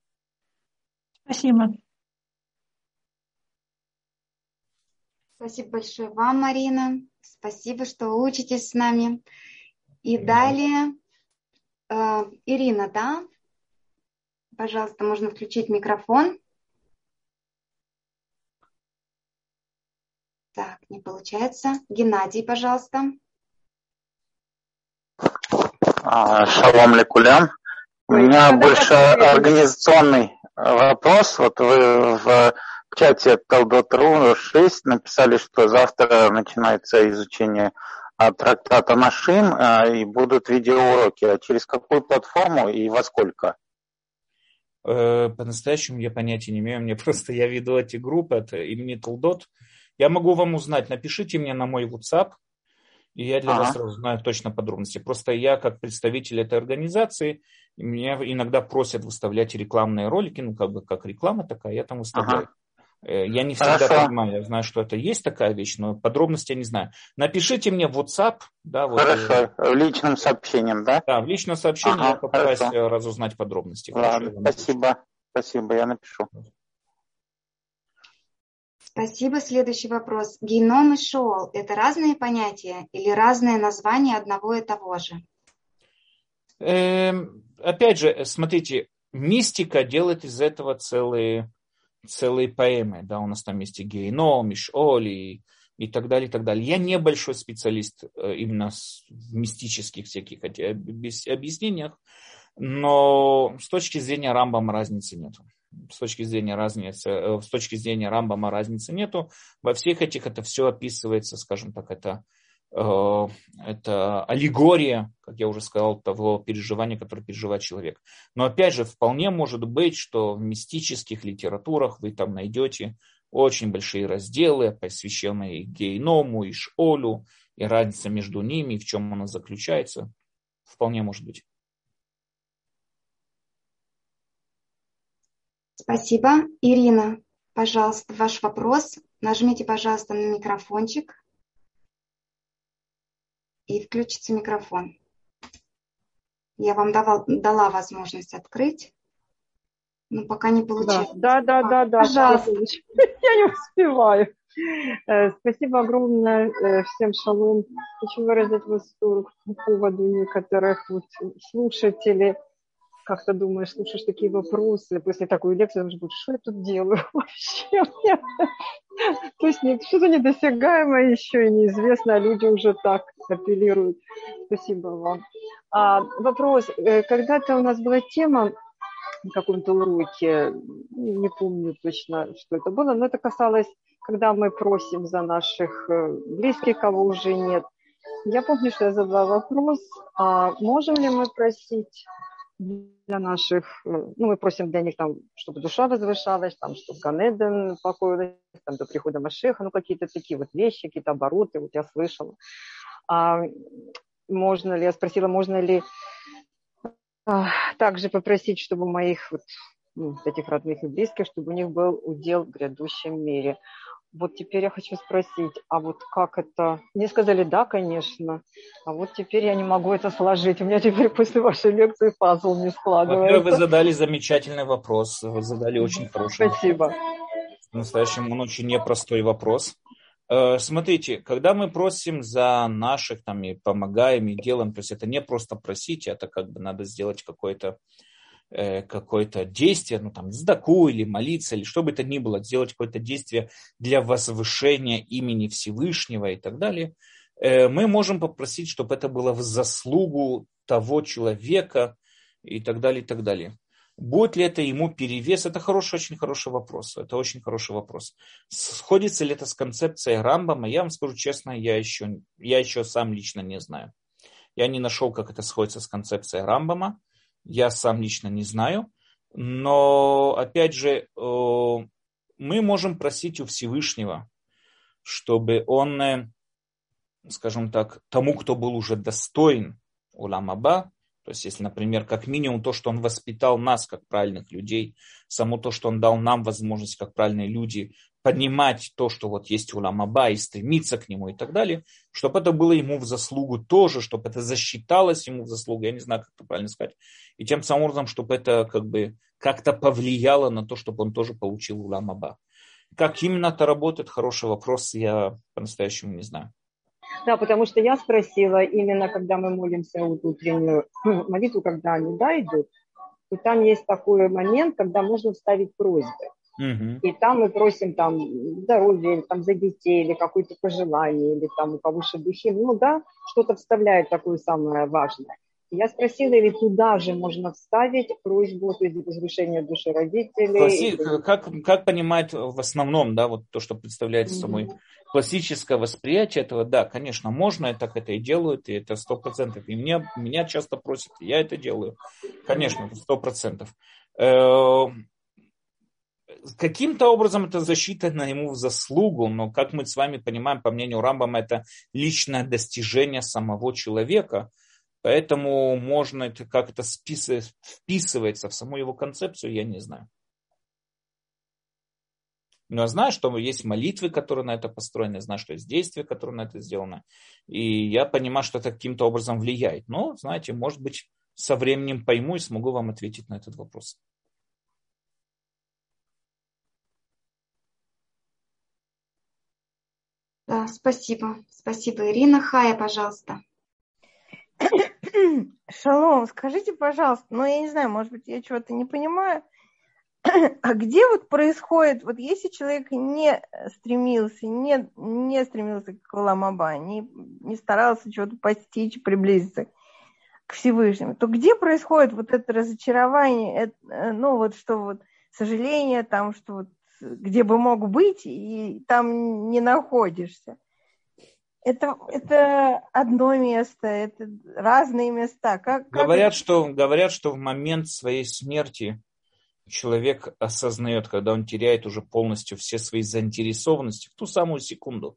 Спасибо. Спасибо большое вам, Марина. Спасибо, что учитесь с нами. И далее Э, Ирина, да? Пожалуйста, можно включить микрофон. Так, не получается. Геннадий, пожалуйста. А, шалом лекулям. У меня больше организационный вопрос. Вот вы в чате Талдот.ру 6 написали, что завтра начинается изучение трактата Нашим э, и будут видеоуроки. А через какую платформу и во сколько? Э, по-настоящему я понятия не имею. Мне просто я веду эти группы от имени Толдот. Я могу вам узнать. Напишите мне на мой WhatsApp, и я для ага. вас сразу знаю точно подробности. Просто я, как представитель этой организации, меня иногда просят выставлять рекламные ролики, ну, как бы как реклама такая, я там выставляю. Ага. Э, я не всегда Хорошо. понимаю, я знаю, что это есть такая вещь, но подробности я не знаю. Напишите мне в WhatsApp. Да, вот, Хорошо, э, в личном сообщении, да? Да, в личном сообщении ага, я попытаюсь хорошо. Э, разузнать подробности. Ладно, Хорошо, спасибо, спасибо, я напишу. Спасибо. Следующий вопрос. Геном и шоул – это разные понятия или разные названия одного и того же? Эм, опять же, смотрите, мистика делает из этого целые целые поэмы, да, у нас там есть и Гейном, и Шоли, и так далее, и так далее. Я не большой специалист э, именно в мистических всяких объяснениях, но с точки зрения Рамбама разницы нет. С точки зрения разницы, э, с точки зрения Рамбама разницы нету. Во всех этих это все описывается, скажем так, это это аллегория, как я уже сказал, того переживания, которое переживает человек. Но опять же, вполне может быть, что в мистических литературах вы там найдете очень большие разделы, посвященные гейному и шолю, и разница между ними, в чем она заключается. Вполне может быть. Спасибо. Ирина, пожалуйста, ваш вопрос. Нажмите, пожалуйста, на микрофончик и включится микрофон. Я вам давал, дала возможность открыть, но пока не получилось. Да, да, да, да. Пожалуйста. Я не успеваю. Э, спасибо огромное э, всем шалом. Хочу выразить восторг по поводу некоторых вот слушателей как-то думаешь, слушаешь такие вопросы, после такой лекции думаешь, что я тут делаю вообще? То есть что-то недосягаемое еще и неизвестно, а люди уже так апеллируют. Спасибо вам. А, вопрос. Э, когда-то у нас была тема на каком-то уроке, не помню точно, что это было, но это касалось, когда мы просим за наших э, близких, кого уже нет. Я помню, что я задала вопрос, а можем ли мы просить для наших, э, ну, мы просим для них там, чтобы душа возвышалась, там, чтобы Ганеден покоилась, там, до прихода Машеха, ну, какие-то такие вот вещи, какие-то обороты, вот я слышала. А можно ли, я спросила, можно ли а, также попросить, чтобы моих вот, ну, этих родных и близких, чтобы у них был удел в грядущем мире. Вот теперь я хочу спросить, а вот как это? Мне сказали, да, конечно. А вот теперь я не могу это сложить. У меня теперь после вашей лекции пазл не складывается. Во-первых, вы задали замечательный вопрос. Вы задали очень хороший Спасибо. Вопрос. По-настоящему он очень непростой вопрос. Э, смотрите, когда мы просим за наших, там, и помогаем, и делаем, то есть это не просто просить, это как бы надо сделать какое-то э, какое-то действие, ну там, сдаку или молиться, или что бы это ни было, сделать какое-то действие для возвышения имени Всевышнего и так далее, э, мы можем попросить, чтобы это было в заслугу того человека и так далее, и так далее. Будет ли это ему перевес? Это хороший, очень хороший вопрос. Это очень хороший вопрос. Сходится ли это с концепцией Рамбама? Я вам скажу честно, я еще, я еще сам лично не знаю. Я не нашел, как это сходится с концепцией Рамбама. Я сам лично не знаю. Но, опять же, э, мы можем просить у Всевышнего, чтобы он, э, скажем так, тому, кто был уже достоин Уламаба, то есть, если, например, как минимум то, что он воспитал нас как правильных людей, само то, что он дал нам возможность как правильные люди понимать то, что вот есть у Ламаба и стремиться к нему и так далее, чтобы это было ему в заслугу тоже, чтобы это засчиталось ему в заслугу, я не знаю, как это правильно сказать, и тем самым образом, чтобы это как бы как-то повлияло на то, чтобы он тоже получил у Ламаба. Как именно это работает, хороший вопрос, я по-настоящему не знаю. Да, потому что я спросила именно, когда мы молимся вот утреннюю молитву, когда они да, идут, и там есть такой момент, когда можно вставить просьбы. Угу. И там мы просим там здоровья, или там за детей, или какое-то пожелание, или там у повыше духи. Ну да, что-то вставляет такое самое важное. Я спросила, или туда же можно вставить просьбу, то есть возвышение души родителей. Класси... Или... Как, как понимать в основном, да, вот то, что представляет mm-hmm. собой классическое восприятие этого, да, конечно, можно, и так это и делают, и это сто процентов. И меня, меня часто просят, я это делаю. Конечно, сто процентов. Каким-то образом это засчитано ему в заслугу, но, как мы с вами понимаем, по мнению Рамбама, это личное достижение самого человека – Поэтому можно это как это вписывается в саму его концепцию, я не знаю. Но я знаю, что есть молитвы, которые на это построены, я знаю, что есть действия, которые на это сделаны. И я понимаю, что это каким-то образом влияет. Но, знаете, может быть, со временем пойму и смогу вам ответить на этот вопрос. Да, спасибо. Спасибо, Ирина. Хая, пожалуйста. Шалом, скажите, пожалуйста, ну я не знаю, может быть, я чего-то не понимаю, а где вот происходит, вот если человек не стремился, не, не стремился к Ламаба, не, не старался чего-то постичь, приблизиться к Всевышнему, то где происходит вот это разочарование, это, э, ну вот что вот сожаление там, что вот где бы мог быть, и там не находишься это, это одно место, это разные места. Как, говорят, как... что, говорят, что в момент своей смерти человек осознает, когда он теряет уже полностью все свои заинтересованности в ту самую секунду.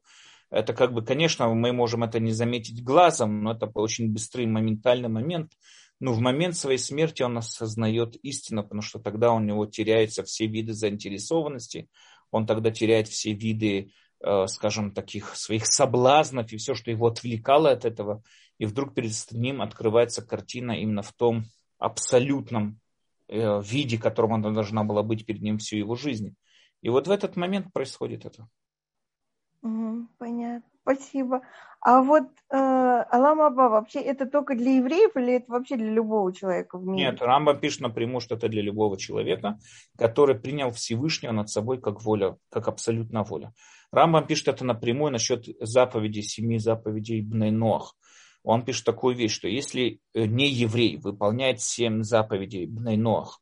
Это как бы, конечно, мы можем это не заметить глазом, но это очень быстрый моментальный момент. Но в момент своей смерти он осознает истину, потому что тогда у него теряются все виды заинтересованности, он тогда теряет все виды Э, скажем, таких своих соблазнов и все, что его отвлекало от этого. И вдруг перед ним открывается картина именно в том абсолютном э, виде, которым она должна была быть перед ним всю его жизнь. И вот в этот момент происходит это. понятно. Спасибо. А вот э, Алам Аба вообще это только для евреев или это вообще для любого человека в мире? Нет, Рамба пишет напрямую, что это для любого человека, который принял Всевышнего над собой как воля, как абсолютная воля. Рамбам пишет это напрямую насчет заповедей, семи заповедей Бнейнох. Он пишет такую вещь, что если э, не еврей выполняет семь заповедей Бнейнох,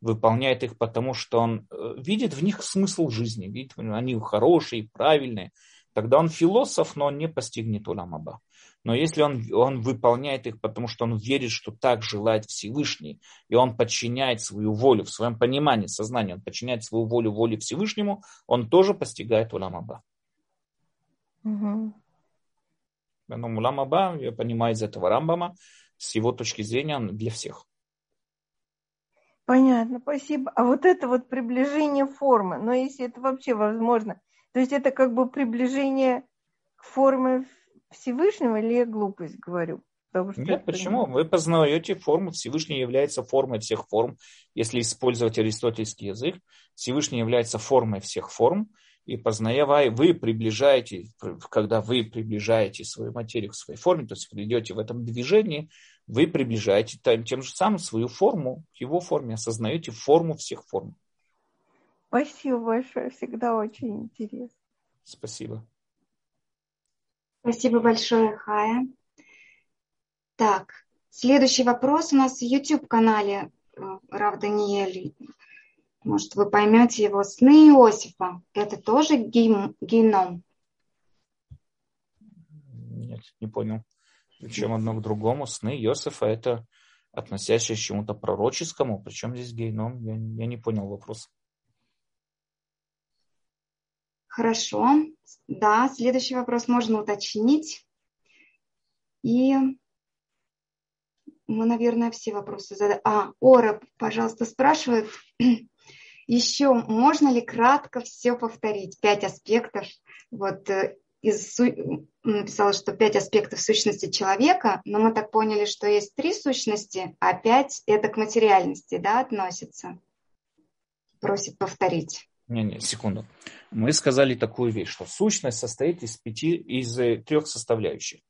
выполняет их потому, что он э, видит в них смысл жизни, видит, они хорошие, правильные, тогда он философ, но он не постигнет Уламаба. Но если он, он выполняет их, потому что он верит, что так желает Всевышний, и он подчиняет свою волю в своем понимании, сознании, он подчиняет свою волю воле Всевышнему, он тоже постигает Уламаба. Угу. Но Уламаба, я понимаю из этого Рамбама, с его точки зрения, для всех. Понятно, спасибо. А вот это вот приближение формы, но если это вообще возможно, то есть это как бы приближение к форме Всевышнего или я глупость говорю? Потому что Нет, почему? Не... Вы познаете форму. Всевышний является формой всех форм. Если использовать аристотельский язык, Всевышний является формой всех форм. И познавая, вы приближаете, когда вы приближаете свою материю к своей форме, то есть вы идете в этом движении, вы приближаете тем, тем же самым свою форму к его форме, осознаете форму всех форм. Спасибо большое, всегда очень интересно. Спасибо. Спасибо большое, Хая. Так, следующий вопрос у нас в YouTube-канале э, Рав Даниэль. Может, вы поймете его. Сны Иосифа. Это тоже геном? Нет, не понял. Причем одно к другому. Сны Иосифа – это относящиеся к чему-то пророческому. Причем здесь геном? Я, я не понял вопрос. Хорошо. Да, следующий вопрос можно уточнить. И мы, наверное, все вопросы задаем. А, Ора, пожалуйста, спрашивает, еще можно ли кратко все повторить? Пять аспектов. Вот э, из, написала, что пять аспектов сущности человека, но мы так поняли, что есть три сущности, а пять это к материальности, да, относится. Просит повторить. Не-не, секунду. Мы сказали такую вещь, что сущность состоит из пяти, из э, трех составляющих.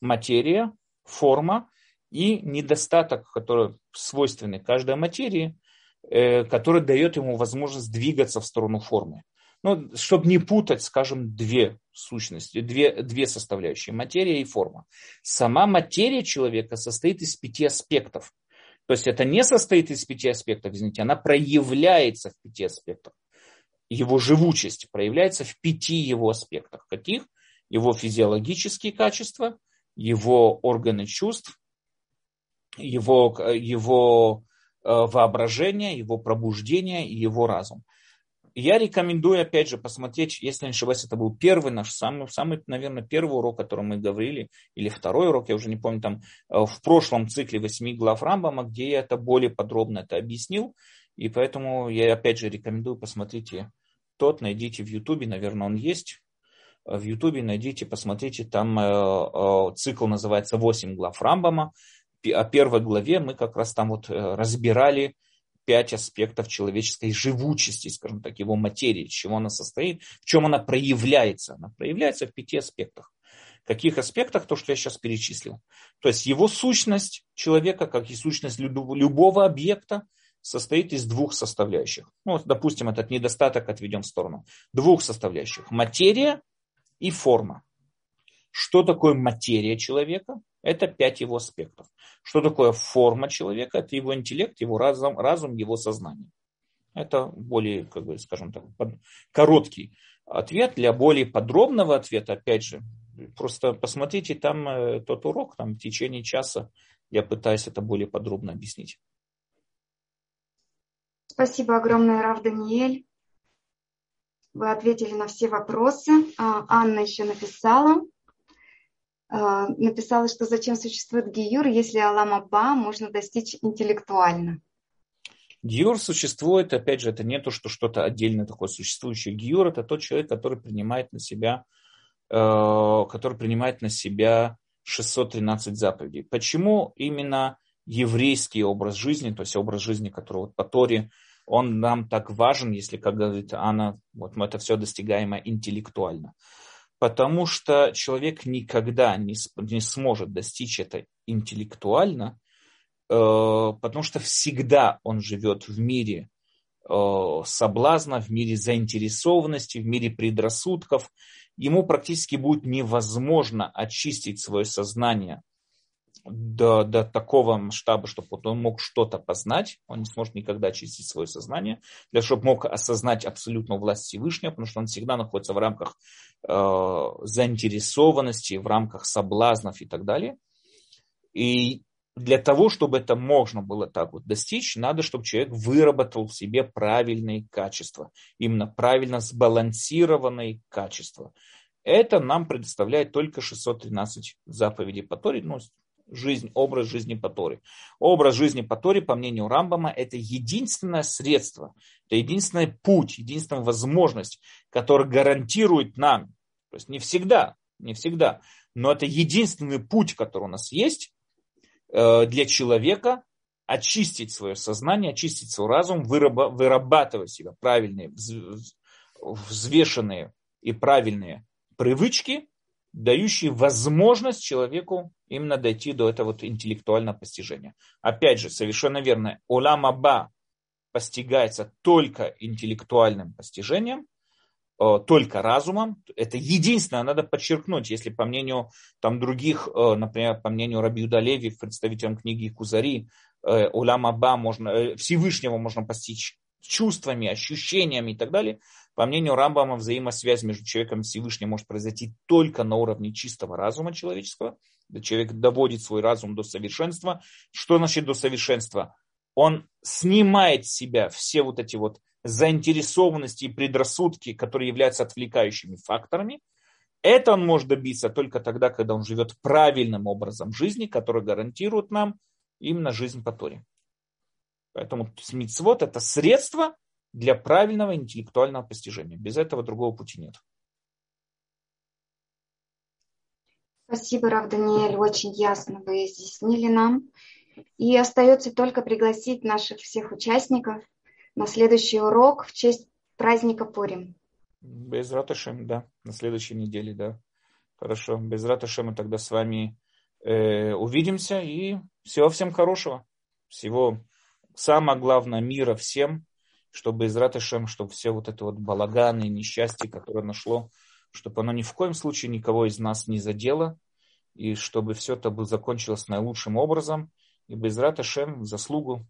Материя, форма и недостаток, который свойственный каждой материи, э, который дает ему возможность двигаться в сторону формы. Ну, чтобы не путать, скажем, две сущности, две, две составляющие, материя и форма. Сама материя человека состоит из пяти аспектов. То есть это не состоит из пяти аспектов, извините, она проявляется в пяти аспектах его живучесть проявляется в пяти его аспектах. Каких? Его физиологические качества, его органы чувств, его, его э, воображение, его пробуждение и его разум. Я рекомендую, опять же, посмотреть, если не ошибаюсь, это был первый наш, самый, самый, наверное, первый урок, о котором мы говорили, или второй урок, я уже не помню, там э, в прошлом цикле восьми глав Рамбама, где я это более подробно это объяснил. И поэтому я опять же рекомендую, посмотрите тот, найдите в Ютубе, наверное, он есть. В Ютубе найдите, посмотрите, там э, э, цикл называется «8 глав Рамбама». О первой главе мы как раз там вот э, разбирали пять аспектов человеческой живучести, скажем так, его материи, из чего она состоит, в чем она проявляется. Она проявляется в пяти аспектах. В каких аспектах? То, что я сейчас перечислил. То есть его сущность человека, как и сущность любого объекта, состоит из двух составляющих. Ну, вот, допустим, этот недостаток отведем в сторону. Двух составляющих. Материя и форма. Что такое материя человека? Это пять его аспектов. Что такое форма человека? Это его интеллект, его разум, разум его сознание. Это более, как бы, скажем так, короткий ответ. Для более подробного ответа, опять же, просто посмотрите там э, тот урок, там в течение часа я пытаюсь это более подробно объяснить. Спасибо огромное, Рав Даниэль. Вы ответили на все вопросы. А, Анна еще написала. А, написала, что зачем существует Гиюр, если Алам Аба можно достичь интеллектуально. Гиюр существует, опять же, это не то, что что-то отдельное такое существующее. Гиюр это тот человек, который принимает на себя, э, который принимает на себя 613 заповедей. Почему именно еврейский образ жизни, то есть образ жизни, который вот по Торе он нам так важен, если, как говорит Анна, вот мы это все достигаемо интеллектуально. Потому что человек никогда не, не сможет достичь это интеллектуально, э, потому что всегда он живет в мире э, соблазна, в мире заинтересованности, в мире предрассудков. Ему практически будет невозможно очистить свое сознание до, до такого масштаба, чтобы вот он мог что-то познать, он не сможет никогда очистить свое сознание, для чтобы мог осознать абсолютную власть Всевышнего, потому что он всегда находится в рамках э, заинтересованности, в рамках соблазнов и так далее. И для того, чтобы это можно было так вот достичь, надо, чтобы человек выработал в себе правильные качества, именно правильно сбалансированные качества. Это нам предоставляет только 613 заповедей по Торе, ну, жизнь, образ жизни по Торе. Образ жизни по Торе, по мнению Рамбама, это единственное средство, это единственный путь, единственная возможность, которая гарантирует нам, то есть не всегда, не всегда, но это единственный путь, который у нас есть, э, для человека очистить свое сознание, очистить свой разум, вырабатывать себя правильные, взвешенные и правильные привычки, дающие возможность человеку именно дойти до этого вот интеллектуального постижения. Опять же, совершенно верно, улам аба постигается только интеллектуальным постижением, э, только разумом. Это единственное, надо подчеркнуть, если по мнению там, других, э, например, по мнению Рабиуда Леви, представителям книги Кузари, э, Улам Аба можно, Всевышнего можно постичь чувствами, ощущениями и так далее. По мнению Рамбама, взаимосвязь между человеком и Всевышним может произойти только на уровне чистого разума человеческого. Человек доводит свой разум до совершенства. Что значит до совершенства? Он снимает с себя все вот эти вот заинтересованности и предрассудки, которые являются отвлекающими факторами. Это он может добиться только тогда, когда он живет правильным образом жизни, который гарантирует нам именно жизнь по Торе. Поэтому мицвод это средство для правильного интеллектуального постижения. Без этого другого пути нет. Спасибо, Рав Даниэль, очень ясно вы изъяснили нам. И остается только пригласить наших всех участников на следующий урок в честь праздника Пурим. Без Раташем, да, на следующей неделе, да. Хорошо, без Раташем мы тогда с вами э, увидимся и всего всем хорошего. Всего самое главное мира всем, чтобы из Раташем, чтобы все вот это вот балаганы несчастье, которое нашло, чтобы оно ни в коем случае никого из нас не задело, и чтобы все это бы закончилось наилучшим образом, и без в заслугу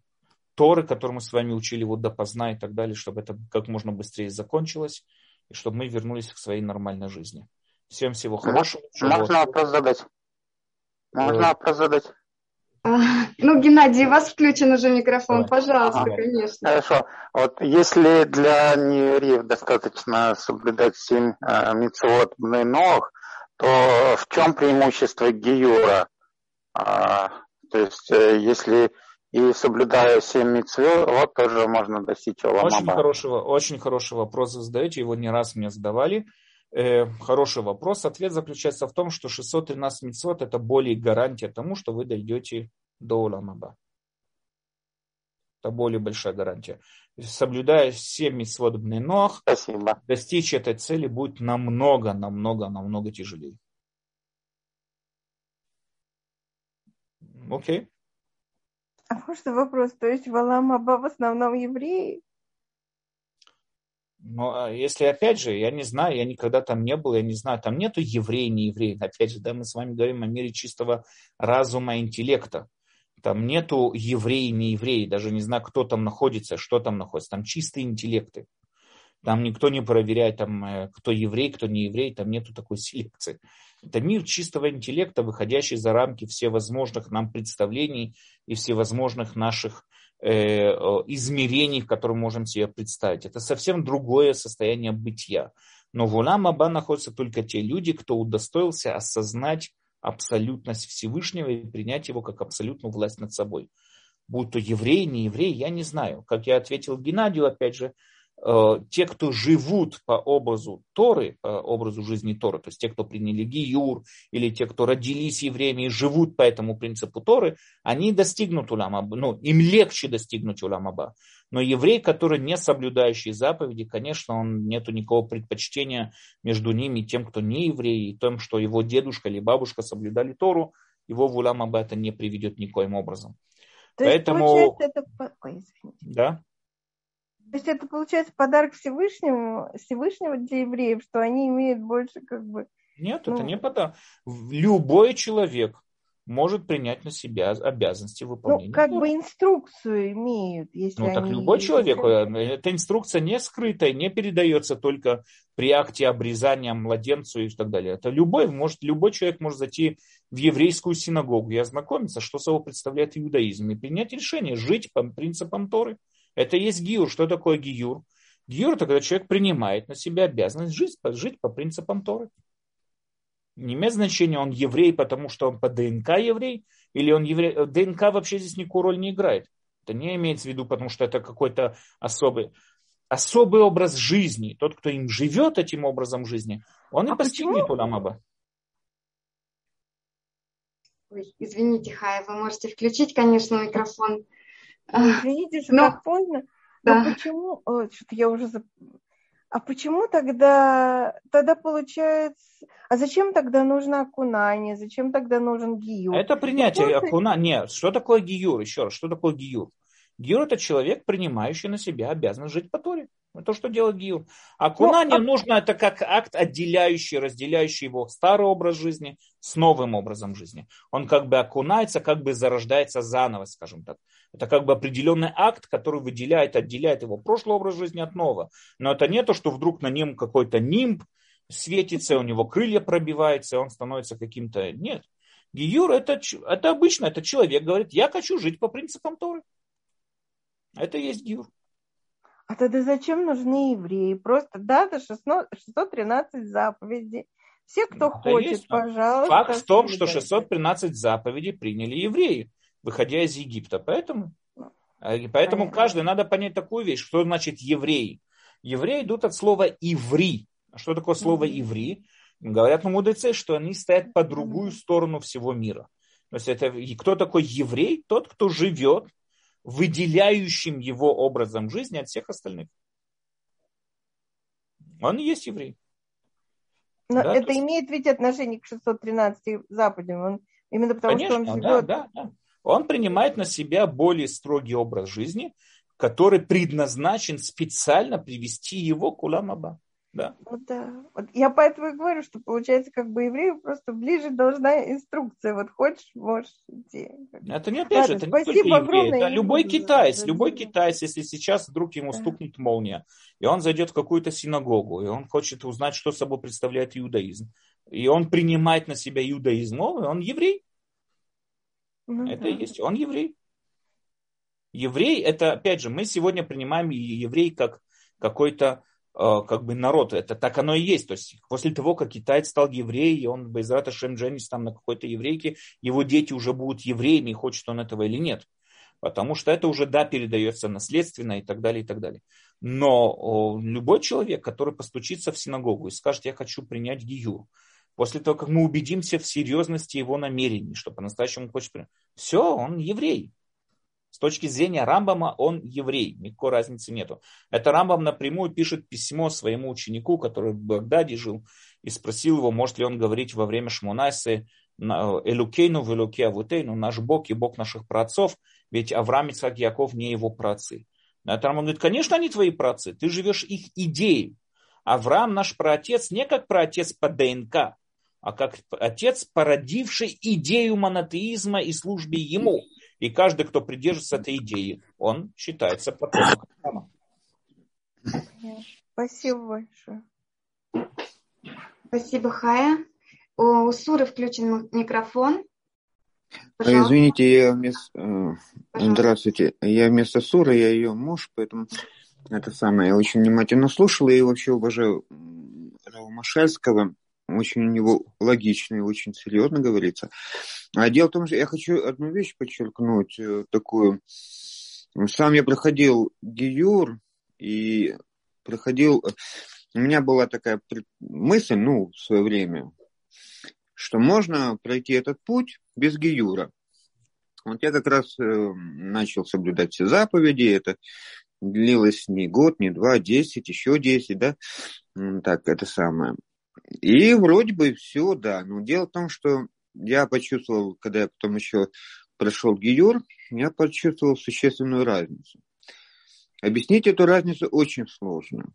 Торы, которую мы с вами учили вот допоздна и так далее, чтобы это как можно быстрее закончилось, и чтобы мы вернулись к своей нормальной жизни. Всем всего хорошего. Можно вопрос задать? Можно вопрос задать? А, ну, Геннадий, у вас включен уже микрофон, пожалуйста, ага. конечно. Хорошо. Вот если для неевреев достаточно соблюдать семь э, митцвот ног, то в чем преимущество гиюра? А, то есть, э, если и соблюдая семь митцвот, вот тоже можно достичь Оламаба. Очень хороший, очень хороший вопрос вы задаете, его не раз мне задавали. Э, хороший вопрос. Ответ заключается в том, что 613 митцвот это более гарантия тому, что вы дойдете до Уламаба. Это более большая гарантия. Соблюдая все митцвот Бненох, Спасибо. достичь этой цели будет намного, намного, намного тяжелее. Окей. Okay. А может вопрос, то есть Валамаба в основном евреи? Но а, если, опять же, я не знаю, я никогда там не был, я не знаю, там нету еврей, не еврей. Опять же, да, мы с вами говорим о мире чистого разума, интеллекта. Там нету еврей, не еврей, даже не знаю, кто там находится, что там находится. Там чистые интеллекты. Там никто не проверяет, там, э, кто еврей, кто не еврей, там нету такой селекции. Это мир чистого интеллекта, выходящий за рамки всевозможных нам представлений и всевозможных наших измерений, которые мы можем себе представить. Это совсем другое состояние бытия. Но в Улам Аба находятся только те люди, кто удостоился осознать абсолютность Всевышнего и принять его как абсолютную власть над собой. Будь то еврей, не еврей, я не знаю. Как я ответил Геннадию, опять же, Э, те, кто живут по образу Торы, по образу жизни Торы, то есть те, кто приняли Гиюр, или те, кто родились евреями и живут по этому принципу Торы, они достигнут Уламаба, ну, им легче достигнуть Уламаба. Но еврей, который не соблюдающий заповеди, конечно, он нету никакого предпочтения между ними и тем, кто не еврей, и тем, что его дедушка или бабушка соблюдали Тору, его в Уламаба это не приведет никоим образом. То Поэтому... есть, это... Ой, да? То есть это получается подарок Всевышнему, Всевышнего для евреев, что они имеют больше как бы... Нет, ну... это не подарок. Любой человек может принять на себя обязанности выполнения. Ну, как бы инструкцию имеют, если Ну, так они... любой человек, э, эта инструкция не скрытая, не передается только при акте обрезания младенцу и так далее. Это любой, может, любой человек может зайти в еврейскую синагогу и ознакомиться, что собой представляет иудаизм, и принять решение жить по принципам Торы. Это есть гиюр. Что такое гиюр? Гиюр – это когда человек принимает на себя обязанность жить, жить по принципам Торы. Не имеет значения, он еврей, потому что он по ДНК еврей, или он еврей. ДНК вообще здесь никакую роль не играет. Это не имеется в виду, потому что это какой-то особый, особый образ жизни. Тот, кто им живет этим образом жизни, он а и постигнет Уламаба. Ой, извините, Хая, вы можете включить, конечно, микрофон. Извините, что Но... так поздно. Да. Но почему? О, что-то я уже а почему тогда, тогда получается, а зачем тогда нужно окунание, зачем тогда нужен гиюр? Это принятие окунания. Нет, что такое гиюр? Еще раз, что такое гиюр? Гиюр это человек, принимающий на себя обязанность жить по Торе. Это то, что делает гиюр. Окунание ну, а... нужно, это как акт отделяющий, разделяющий его старый образ жизни с новым образом жизни. Он как бы окунается, как бы зарождается заново, скажем так. Это как бы определенный акт, который выделяет, отделяет его прошлый образ жизни от нового. Но это не то, что вдруг на нем какой-то нимб светится, у него крылья пробиваются, и он становится каким-то... Нет. Гиюр это, это обычно, это человек говорит, я хочу жить по принципам Торы. Это и есть гиюр. А тогда зачем нужны евреи? Просто дата 613 заповедей. Все, кто это хочет, есть. пожалуйста. Факт в том, что 613 заповедей приняли евреи, выходя из Египта. Поэтому, а, поэтому Понятно. каждый надо понять такую вещь, что значит евреи. Евреи идут от слова иври. А что такое слово иври? Говорят на мудрецы, что они стоят по другую сторону всего мира. То есть это кто такой еврей? Тот, кто живет выделяющим его образом жизни от всех остальных. Он и есть еврей. Но да, это есть... имеет ведь отношение к 613 заповедям. Он, именно потому, Конечно, что он живет... Да, да, да. Он принимает на себя более строгий образ жизни, который предназначен специально привести его к Уламаба. Да. Вот, да. Вот я поэтому и говорю, что получается, как бы еврею просто ближе должна инструкция. Вот хочешь, можешь идти. Это не опять же, это не только евреи. Это любой китайец, любой китайец, если сейчас вдруг ему стукнет молния, и он зайдет в какую-то синагогу, и он хочет узнать, что собой представляет иудаизм, и он принимает на себя иудаизм, он еврей. Ну, это да. и есть, он еврей. Еврей, это, опять же, мы сегодня принимаем еврей как какой-то как бы народ. Это так оно и есть. То есть после того, как китаец стал евреем, и он Байзрата Шем женится там на какой-то еврейке, его дети уже будут евреями, хочет он этого или нет. Потому что это уже, да, передается наследственно и так далее, и так далее. Но любой человек, который постучится в синагогу и скажет, я хочу принять гию, после того, как мы убедимся в серьезности его намерений, что по-настоящему хочет принять, все, он еврей. С точки зрения Рамбама он еврей, никакой разницы нету. Это Рамбам напрямую пишет письмо своему ученику, который в Багдаде жил, и спросил его, может ли он говорить во время Шмунайсы Элукейну в Элуке Авутейну, наш Бог и Бог наших праотцов, ведь Авраам, Ицхак, Яков не его праотцы. На это Рамбам говорит, конечно, они твои праотцы, ты живешь их идеей. Авраам наш праотец не как праотец по ДНК, а как отец, породивший идею монотеизма и службе ему. И каждый, кто придерживается этой идеи, он считается потомком храма. Спасибо большое. Спасибо, Хая. У Суры включен микрофон. А, Пожалуйста. Извините, я вместо... Э, здравствуйте. Я вместо Суры, я ее муж, поэтому это самое. Я очень внимательно слушал и вообще уважаю Рава Машальского очень у него логично и очень серьезно говорится. А дело в том, что я хочу одну вещь подчеркнуть, э, такую. Сам я проходил Гиюр и проходил... У меня была такая мысль, ну, в свое время, что можно пройти этот путь без Гиюра. Вот я как раз э, начал соблюдать все заповеди, это длилось не год, не два, десять, еще десять, да, так, это самое. И вроде бы все, да. Но дело в том, что я почувствовал, когда я потом еще прошел Гиюр, я почувствовал существенную разницу. Объяснить эту разницу очень сложно.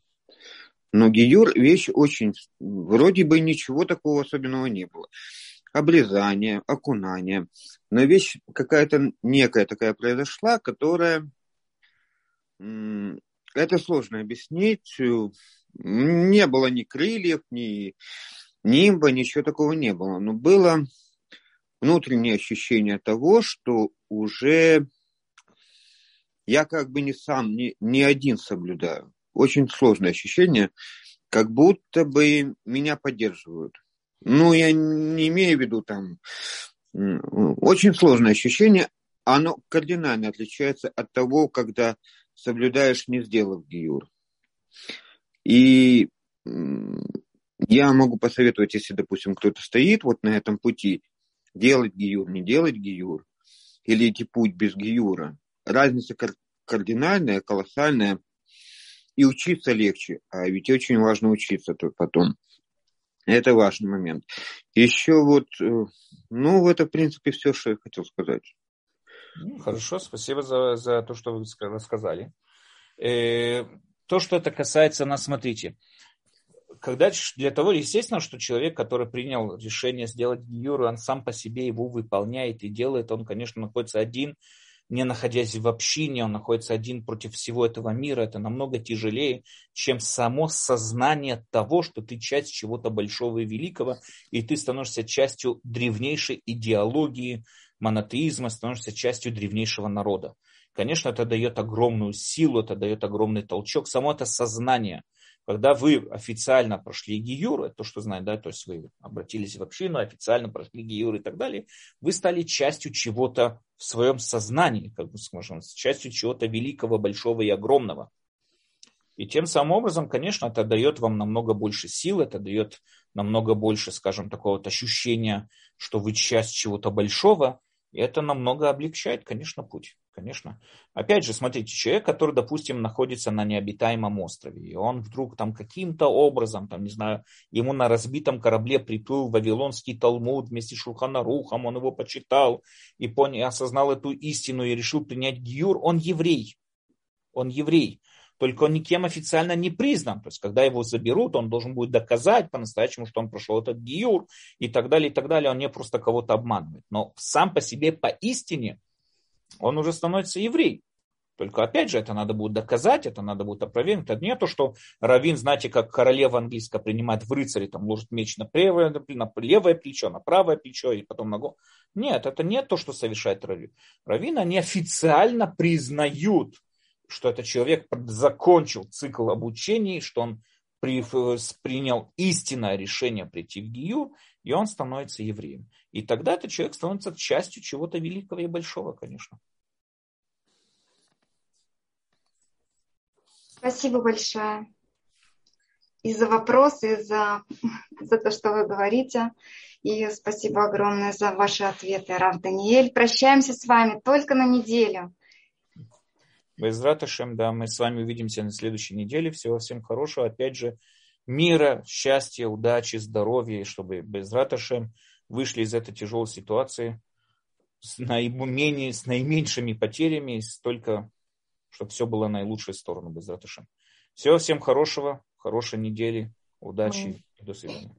Но Гиюр вещь очень... Вроде бы ничего такого особенного не было. Обрезание, окунание. Но вещь какая-то некая такая произошла, которая... Это сложно объяснить не было ни крыльев, ни нимба, ничего такого не было. Но было внутреннее ощущение того, что уже я как бы не сам, не, не один соблюдаю. Очень сложное ощущение, как будто бы меня поддерживают. Ну, я не имею в виду там... Очень сложное ощущение, оно кардинально отличается от того, когда соблюдаешь, не сделав гиюр. И я могу посоветовать, если, допустим, кто-то стоит вот на этом пути, делать гиюр, не делать гиюр, или идти путь без гиюра. Разница кардинальная, колоссальная, и учиться легче, а ведь очень важно учиться тут потом. Это важный момент. Еще вот, э, ну, это, в принципе, все, что я хотел сказать. Ну, хорошо, спасибо за, за то, что вы рассказали. То, что это касается нас, смотрите, когда для того, естественно, что человек, который принял решение сделать гиюр, он сам по себе его выполняет и делает, он, конечно, находится один, не находясь в общине, он находится один против всего этого мира, это намного тяжелее, чем само сознание того, что ты часть чего-то большого и великого, и ты становишься частью древнейшей идеологии монотеизма, становишься частью древнейшего народа. Конечно, это дает огромную силу, это дает огромный толчок. Само это сознание – когда вы официально прошли гиюр, это то, что знает, да, то есть вы обратились в общину, официально прошли гиюр и так далее, вы стали частью чего-то в своем сознании, как бы скажем, частью чего-то великого, большого и огромного. И тем самым образом, конечно, это дает вам намного больше сил, это дает намного больше, скажем, такого вот ощущения, что вы часть чего-то большого, это намного облегчает, конечно, путь конечно. Опять же, смотрите, человек, который, допустим, находится на необитаемом острове, и он вдруг там каким-то образом, там, не знаю, ему на разбитом корабле приплыл Вавилонский Талмуд вместе с Шулханарухом, он его почитал и понял, осознал эту истину и решил принять гиюр, он еврей. Он еврей. Только он никем официально не признан. То есть, когда его заберут, он должен будет доказать по-настоящему, что он прошел этот гиюр и так далее, и так далее. Он не просто кого-то обманывает. Но сам по себе, по истине, он уже становится еврей. Только опять же, это надо будет доказать, это надо будет опровергнуть. Это не то, что Равин, знаете, как королева английская принимает в рыцаре, там ложит меч на левое, на левое плечо, на правое плечо и потом на голову. Нет, это не то, что совершает Равин. Равин, они официально признают, что этот человек закончил цикл обучения, что он принял истинное решение прийти в Гию, и он становится евреем. И тогда этот человек становится частью чего-то великого и большого, конечно. Спасибо большое и за вопросы, и за, за то, что вы говорите. И спасибо огромное за ваши ответы, Рав Даниэль. Прощаемся с вами только на неделю. Раташем, да, мы с вами увидимся на следующей неделе. Всего всем хорошего. Опять же, мира, счастья, удачи, здоровья, и чтобы раташем вышли из этой тяжелой ситуации с, наименее, с наименьшими потерями, столько, чтобы все было наилучшей сторону без раташем. Всего всем хорошего, хорошей недели, удачи и до свидания.